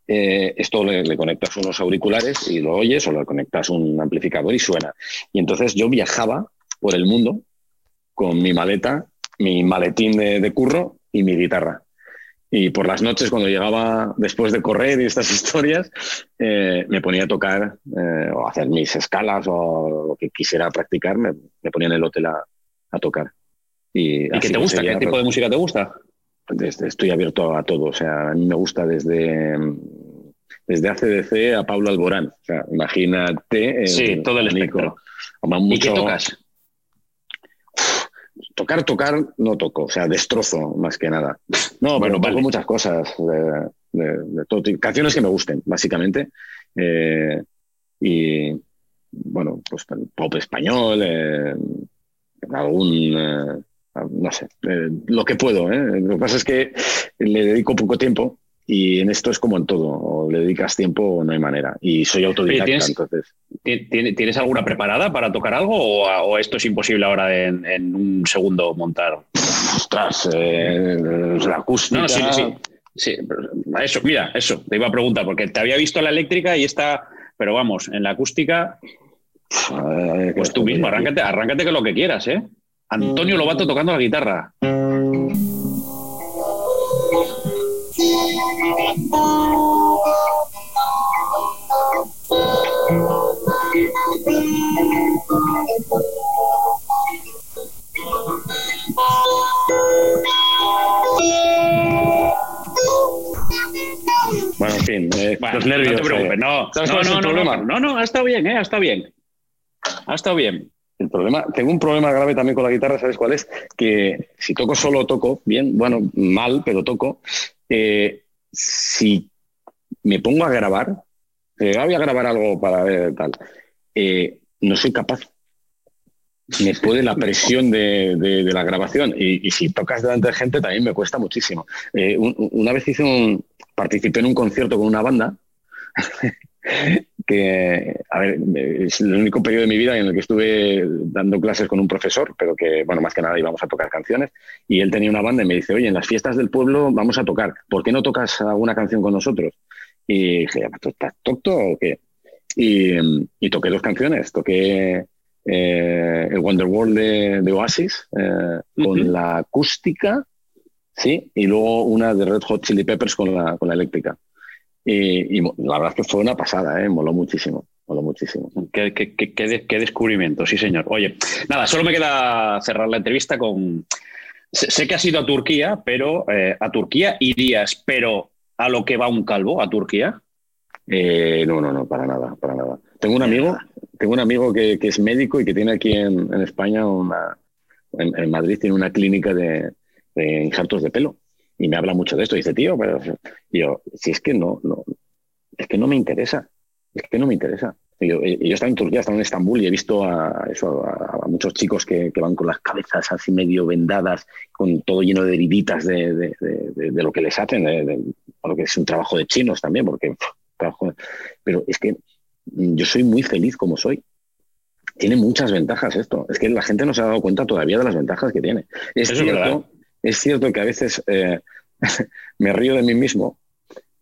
Eh, esto le, le, conectas unos auriculares y lo oyes o le conectas un amplificador y suena. Y entonces yo viajaba por el mundo con mi maleta, mi maletín de curro y mi guitarra. Y por las noches, cuando llegaba después de correr y estas (laughs) historias, eh, me ponía a tocar eh, o hacer mis escalas o lo que quisiera practicar, me, ponía en el hotel a, tocar. ¿Y, qué te gusta? ¿Qué tipo de música te gusta? Desde, estoy abierto a todo. O sea, a mí me gusta desde, desde ACDC a Pablo Alborán. O sea, imagínate. sí, todo el espectro. ¿Y qué tocas? Tocar, tocar, no toco, o sea, destrozo más que nada. No, bueno, pero toco muchas cosas, de, todo canciones que me gusten, básicamente. Eh, y bueno, pues pop español, eh, algún, eh, no sé, lo que puedo. Lo que pasa es que le dedico poco tiempo y en esto es como en todo, o le dedicas tiempo o no hay manera. Y soy autodidacta, ¿tienes, entonces. ¿Tienes alguna preparada para tocar algo o, esto es imposible ahora en, un segundo montar? Ostras, eh, la acústica... No, sí, sí, sí. Eso, mira, eso, te iba a preguntar, porque te había visto la eléctrica y está, pero vamos, en la acústica, pues tú mismo, arráncate, arráncate que lo que quieras, ¿eh? Antonio Lobato tocando la guitarra. Bueno, en fin, eh, los nervios. No te preocupes, no. No, no, no, no, no, ha estado bien, ¿eh? Ha estado bien. Ha estado bien. El problema, tengo un problema grave también con la guitarra, ¿sabes cuál es? Que si toco solo, toco bien, bueno, mal, pero toco. Eh, si me pongo a grabar, eh, voy a grabar algo para ver tal, eh, no soy capaz. Me puede la presión de, la grabación y, si tocas delante de gente también me cuesta muchísimo. una vez hice un, participé en un concierto con una banda (laughs) que, a ver, es el único periodo de mi vida en el que estuve dando clases con un profesor, pero que, bueno, más que nada íbamos a tocar canciones, y él tenía una banda y me dice, oye, en las fiestas del pueblo vamos a tocar, ¿por qué no tocas alguna canción con nosotros? Y dije, ¿tú estás tonto o qué? Y, toqué dos canciones, toqué eh, el Wonderworld de, de Oasis eh, con la acústica, ¿sí? Y luego una de Red Hot Chili Peppers con la, con la eléctrica. Y, la verdad es que fue una pasada, ¿eh? moló muchísimo. Moló muchísimo. Qué, qué, qué, qué, descubrimiento, sí, señor. Oye, nada, solo me queda cerrar la entrevista con. Sé, que has ido a Turquía, pero eh, a Turquía irías, pero a lo que va un calvo, a Turquía. Eh, no, no, no, para nada, para nada. Tengo un amigo, tengo un amigo que, es médico y que tiene aquí en, España una, en, Madrid tiene una clínica de, de injertos de pelo y me habla mucho de esto. dice, tío, pero yo, si es que no, no, es que no me interesa, es que no me interesa. yo, yo estaba en Turquía, estaba en Estambul y he visto a, eso, a, muchos chicos que, van con las cabezas así medio vendadas, con todo lleno de heriditas de, lo que les hacen, de, lo que es un trabajo de chinos también, porque pero es que yo soy muy feliz como soy. Tiene muchas ventajas esto. Es que la gente no se ha dado cuenta todavía de las ventajas que tiene. Es cierto, es cierto que a veces eh, (laughs) me río de mí mismo.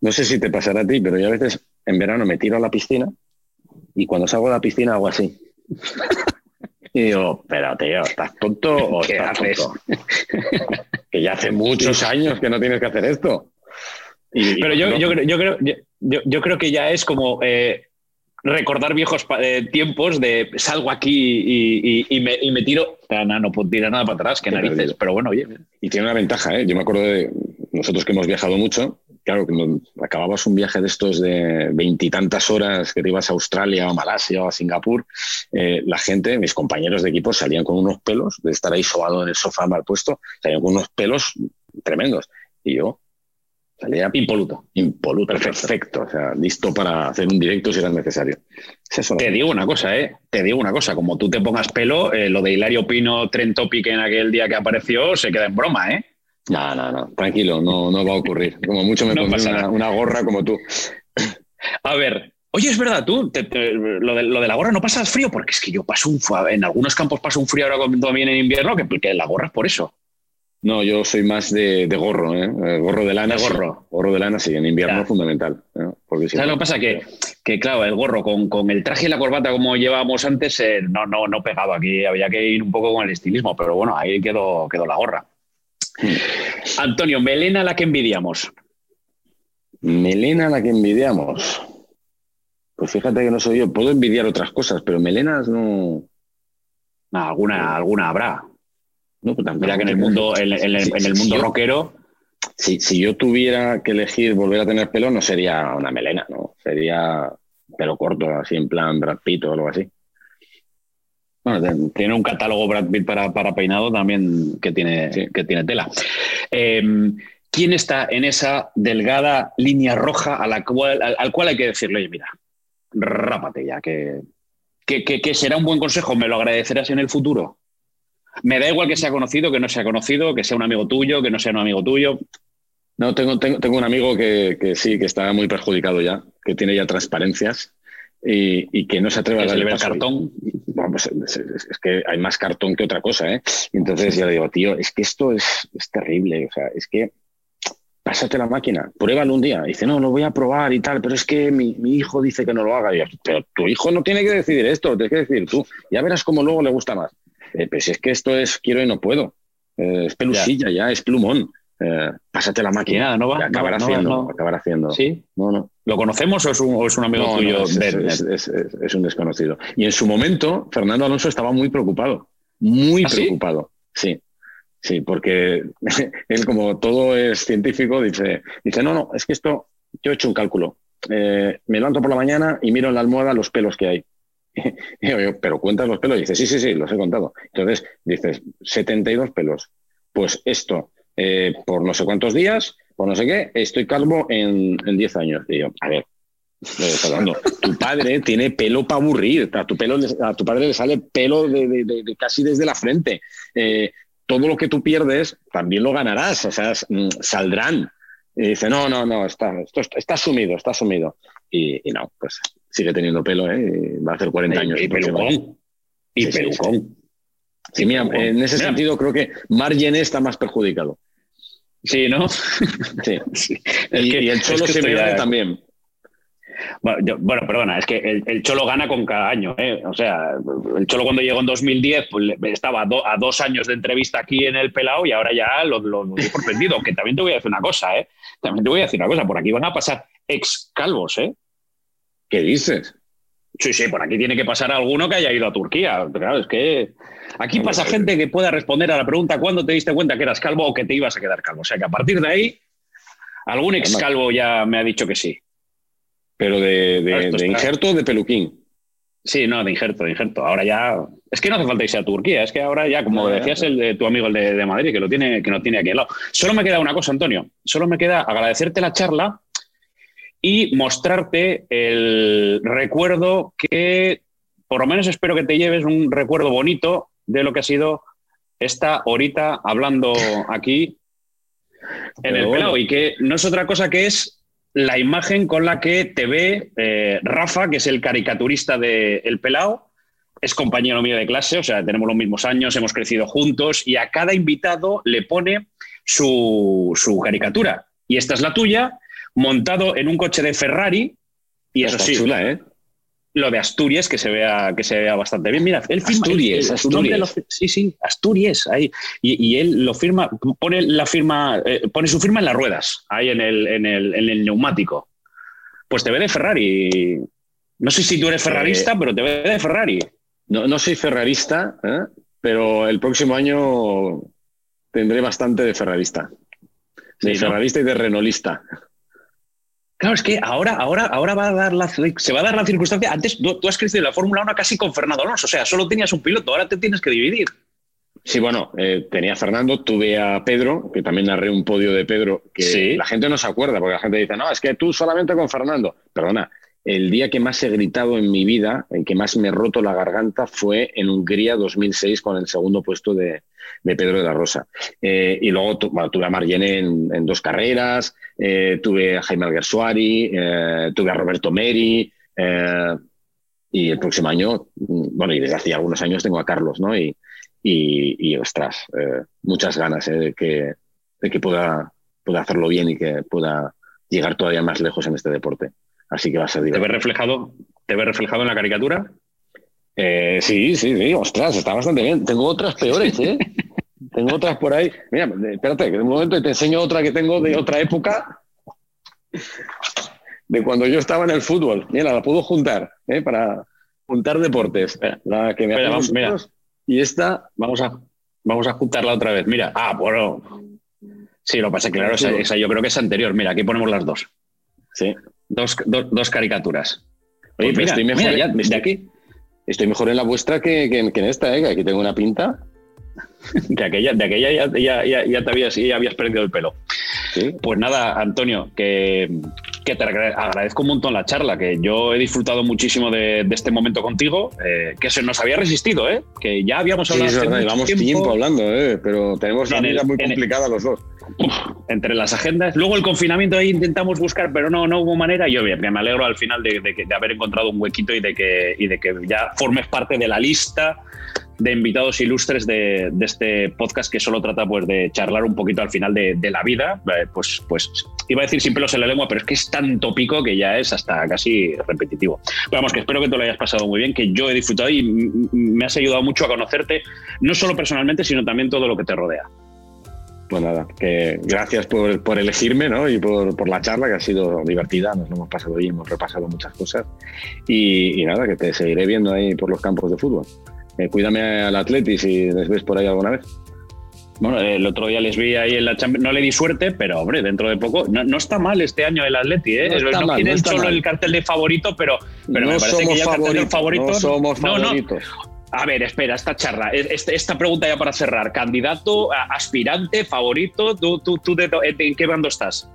No sé si te pasará a ti, pero yo a veces en verano me tiro a la piscina y cuando salgo de la piscina hago así. (laughs) y digo, pero tío, ¿estás tonto o ¿Qué haces? (laughs) que ya hace muchos años que no tienes que hacer esto. pero yo, yo, creo, yo, creo, yo, creo que ya es como eh, recordar viejos eh, tiempos de salgo aquí y, me, tiro. No puedo tirar nada para atrás, que narices, pero bueno, oye. Y tiene una ventaja, ¿eh? Yo me acuerdo de nosotros que hemos viajado mucho, claro, que acababas un viaje de estos de veintitantas horas que te ibas a Australia o Malasia o a Singapur, eh, la gente, mis compañeros de equipo salían con unos pelos, de estar ahí sobado en el sofá mal puesto, salían con unos pelos tremendos. Y yo, Salía impoluto. Impoluto, perfecto. O sea, listo para hacer un directo si era necesario. te digo una cosa, ¿eh? Te digo una cosa. Como tú te pongas pelo, eh, lo de Hilario Pino, Trend Topic en aquel día que apareció, se queda en broma, ¿eh? No, no, no. Tranquilo, no, no va a ocurrir. Como mucho me no una, una, gorra como tú. A ver. Oye, es verdad, tú, lo, de, lo de la gorra no pasas frío, porque es que yo paso un en algunos campos paso un frío ahora también en invierno, que, que la gorra es por eso. No, yo soy más de, gorro, ¿eh? ¿eh? Gorro de lana. gorro. Gorro de lana, sí, en invierno es fundamental. ¿eh? ¿Sabes lo que pasa? Que, que claro, el gorro con, con, el traje y la corbata como llevábamos antes, eh, no, no, no pegaba. Aquí había que ir un poco con el estilismo, pero bueno, ahí quedó, quedó la gorra. Hmm. Antonio, melena la que envidiamos. Melena la que envidiamos. Pues fíjate que no soy yo. Puedo envidiar otras cosas, pero melenas no. alguna, alguna habrá. ¿No? Pues Mira que en el mundo, en, el mundo rockero. Si, si, yo tuviera que elegir volver a tener pelo, no sería una melena, ¿no? Sería pelo corto, así en plan Brad Pitt o algo así. Bueno, tiene un catálogo Brad Pitt para, para peinado también que tiene, que tiene tela. Em, ¿Quién está en esa delgada línea roja a la cual, al, cual hay que decirle, oye, mira, rápate ya, que, que, que será un buen consejo, me lo agradecerás en el futuro? Me da igual que sea conocido, que no sea conocido, que sea un amigo tuyo, que no sea un amigo tuyo. No, tengo, tengo, un amigo que, sí, que está muy perjudicado ya, que tiene ya transparencias y, que no se atreve a darle el cartón. Pues, es, que hay más cartón que otra cosa, ¿eh? entonces ya le digo, tío, es que esto es, terrible, o sea, es que pásate la máquina, pruébalo un día. dice, no, lo voy a probar y tal, pero es que mi, hijo dice que no lo haga. pero tu hijo no tiene que decidir esto, lo tienes que decidir tú. Ya verás cómo luego le gusta más. Eh, pues es que esto es quiero y no puedo. Eh, es pelusilla ya. es plumón. Eh, pásate la máquina. no va. Acabará haciendo. Acabar haciendo. Sí. No, no. ¿Lo conocemos o es un, es un amigo tuyo? es, un desconocido. Y en su momento, Fernando Alonso estaba muy preocupado. Muy ¿Ah, preocupado. Sí? sí. porque (laughs) él, como todo es científico, dice, dice, no, no, es que esto, yo he hecho un cálculo. me levanto por la mañana y miro en la almohada los pelos que hay. (laughs) pero cuentas los pelos. Y dices, sí, sí, sí, los he contado. Entonces dices, 72 pelos. Pues esto, eh, por no sé cuántos días, por no sé qué, estoy calvo en, en 10 años. Y yo, a ver, tu padre tiene pelo para aburrir. A tu, pelo, a tu padre le sale pelo de, casi desde la frente. Eh, todo lo que tú pierdes también lo ganarás, o sea, mm, saldrán. Y dice, no, no, no, está, esto está sumido, está sumido. Y no, pues sigue teniendo pelo, ¿eh? va a hacer 40 años. Y pelucón. Y pelucón. Sí, mira, en ese sentido creo que Margen está más perjudicado. Sí, ¿no? Sí. (laughs) y, el Cholo se Simeone también. Bueno, perdona, es que el, Cholo gana con cada año. ¿eh? O sea, el Cholo cuando llegó en 2010 pues, estaba a, dos años de entrevista aquí en el Pelao y ahora ya lo, lo, he sorprendido. que también te voy a decir una cosa, ¿eh? También te voy a decir una cosa. Por aquí van a pasar ex calvos, ¿eh? ¿Qué dices? Sí, sí, por aquí tiene que pasar alguno que haya ido a Turquía. Claro, es que aquí pasa gente que pueda responder a la pregunta ¿cuándo te diste cuenta que eras calvo o que te ibas a quedar calvo? O sea que a partir de ahí, algún ex calvo ya me ha dicho que sí. Pero de, de, injerto o de peluquín. Sí, no, de injerto, de injerto. Ahora ya. Es que no hace falta irse a Turquía, es que ahora ya, como decías, el de tu amigo, el de, Madrid, que lo tiene, que no tiene aquí al lado. Solo me queda una cosa, Antonio. Solo me queda agradecerte la charla y mostrarte el recuerdo que, por lo menos espero que te lleves un recuerdo bonito de lo que ha sido esta horita hablando aquí en el pelado y que no es otra cosa que es la imagen con la que te ve eh, Rafa, que es el caricaturista de El Pelao, es compañero mío de clase, o sea, tenemos los mismos años, hemos crecido juntos y a cada invitado le pone su, su caricatura. Y esta es la tuya, montado en un coche de Ferrari. Y eso sí, ¿eh? lo de Asturias, que se vea, que se vea bastante bien. Mira, él firma. Asturias, Asturias. sí, sí, Asturias, ahí. Y, él lo firma, pone la firma, eh, pone su firma en las ruedas, ahí en el, en el, en el neumático. Pues te ve de Ferrari. No sé si tú eres ferrarista, pero te ve de Ferrari. No, no soy ferrarista, ¿eh? pero el próximo año tendré bastante de ferrarista. De ferrarista y de renolista. Claro, es que ahora, ahora, ahora va a dar la, se va a dar la circunstancia. Antes tú, has crecido en la Fórmula 1 casi con Fernando Alonso, o sea, solo tenías un piloto, ahora te tienes que dividir. Sí, bueno, eh, tenía a Fernando, tuve a Pedro, que también narré un podio de Pedro, que la gente no se acuerda, porque la gente dice, no, es que tú solamente con Fernando. Perdona, el día que más he gritado en mi vida, el que más me he roto la garganta, fue en Hungría 2006 con el segundo puesto de, Pedro de la Rosa. Eh, y luego tuve a Marlene en, dos carreras, eh, tuve a Jaime Alguersuari, eh, tuve a Roberto Meri, y el próximo año, mm, bueno, y desde hace algunos años tengo a Carlos, ¿no? Y, y, ostras, muchas ganas de que, de que pueda, pueda hacerlo bien y que pueda llegar todavía más lejos en este deporte. Así que va a ser divertido. ¿Te ves reflejado, ¿te ves reflejado en la caricatura? Eh, sí, sí, sí, ostras, está bastante bien. Tengo otras peores, (laughs) ¿eh? Tengo otras por ahí. Mira, espérate, que de un momento te enseño otra que tengo de otra época, de cuando yo estaba en el fútbol. Mira, la puedo juntar, ¿eh? Para juntar deportes. La que me vamos, mira. Y esta. Vamos a, vamos a juntarla otra vez. Mira, ah, bueno. Sí, lo pasa, claro, esa, esa yo creo que es anterior. Mira, aquí ponemos las dos. Sí. Dos, dos caricaturas. Oye, mira, estoy mejor, ya, de aquí. Estoy mejor en la vuestra que, en esta, ¿eh? que aquí tengo una pinta. De aquella, de aquella ya, ya, ya, te habías, ya habías perdido el pelo. Pues nada, Antonio, que, que, te agradezco un montón la charla, que yo he disfrutado muchísimo de, este momento contigo, eh, que se nos había resistido, ¿eh? que ya habíamos hablado. Sí, llevamos tiempo. hablando, ¿eh? pero tenemos una vida muy complicada los dos entre las agendas. Luego el confinamiento ahí intentamos buscar, pero no, no hubo manera. Yo bien, me alegro al final de, de, haber encontrado un huequito y de, que, y de que ya formes parte de la lista de invitados ilustres de, este podcast que solo trata pues, de charlar un poquito al final de, la vida. Eh, pues, pues iba a decir sin pelos en la lengua, pero es que es tan tópico que ya es hasta casi repetitivo. vamos, que espero que te lo hayas pasado muy bien, que yo he disfrutado y me has ayudado mucho a conocerte, no solo personalmente, sino también todo lo que te rodea. Pues nada, que gracias por, por elegirme ¿no? y por, por, la charla, que ha sido divertida, nos lo hemos pasado bien, hemos repasado muchas cosas. Y, nada, que te seguiré viendo ahí por los campos de fútbol. Eh, cuídame al Atleti si les ves por ahí alguna vez. Bueno, el otro día les vi ahí en la Champions, no le di suerte, pero hombre, dentro de poco, no, está mal este año el Atleti, ¿eh? No, tienen solo el cartel de favorito, pero, pero me parece que ya el cartel de favorito. No somos favoritos. A ver, espera, esta charla, esta pregunta ya para cerrar. Candidato, aspirante, favorito, ¿tú, tú, tú de, en qué bando estás?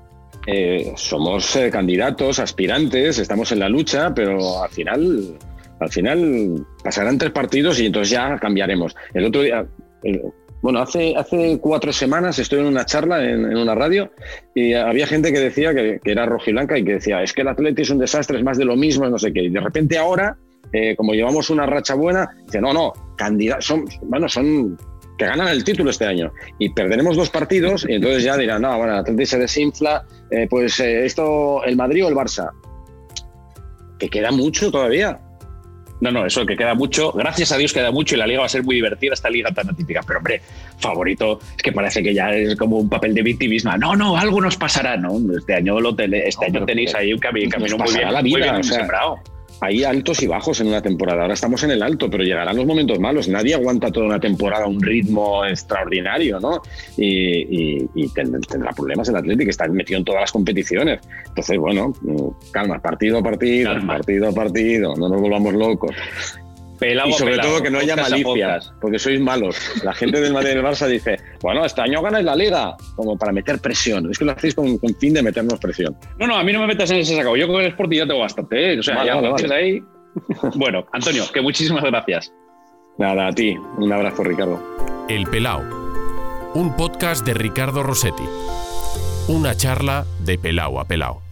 Eh, somos eh, candidatos, aspirantes, estamos en la lucha, pero al final, al final pasarán tres partidos y entonces ya cambiaremos. El otro día, Bueno, hace, hace cuatro semanas estoy en una charla en, una radio y había gente que decía que, era rojiblanca y que decía, es que el Atleti es un desastre, es más de lo mismo, no sé qué. Y de repente ahora, eh, como llevamos una racha buena, dice, no, no, candidatos, son, bueno, son que ganan el título este año y perderemos dos partidos y entonces ya dirán, no, bueno, el Atleti se desinfla, eh, pues eh, esto, el Madrid o el Barça. Que queda mucho todavía. No, no, eso que queda mucho. Gracias a Dios queda mucho y la liga va a ser muy divertida, esta liga tan atípica. Pero, hombre, favorito, es que parece que ya es como un papel de victimismo. No, no, algo nos pasará, ¿no? Este año, lo este año tenéis ahí un camino, muy bien, la vida, hay altos y bajos en una temporada. Ahora estamos en el alto, pero llegarán los momentos malos. Nadie aguanta toda una temporada a un ritmo extraordinario, ¿no? Y, tendrá problemas el Atlético, está metido en todas las competiciones. Entonces, bueno, calma, partido a partido, partido a partido, no nos volvamos locos y sobre todo que no haya malicias, porque sois malos. La gente del Madrid y del Barça dice, bueno, este año ganáis la liga, como para meter presión. Es que lo hacéis con, fin de meternos presión. No, no, a mí no me metas en ese saco. Yo con el Sporting ya tengo bastante, ¿eh? O sea, ya vale, ahí. bueno, Antonio, que muchísimas gracias. Nada, a ti. Un abrazo, Ricardo. El Pelao. Un podcast de Ricardo Rossetti. Una charla de Pelao a Pelao.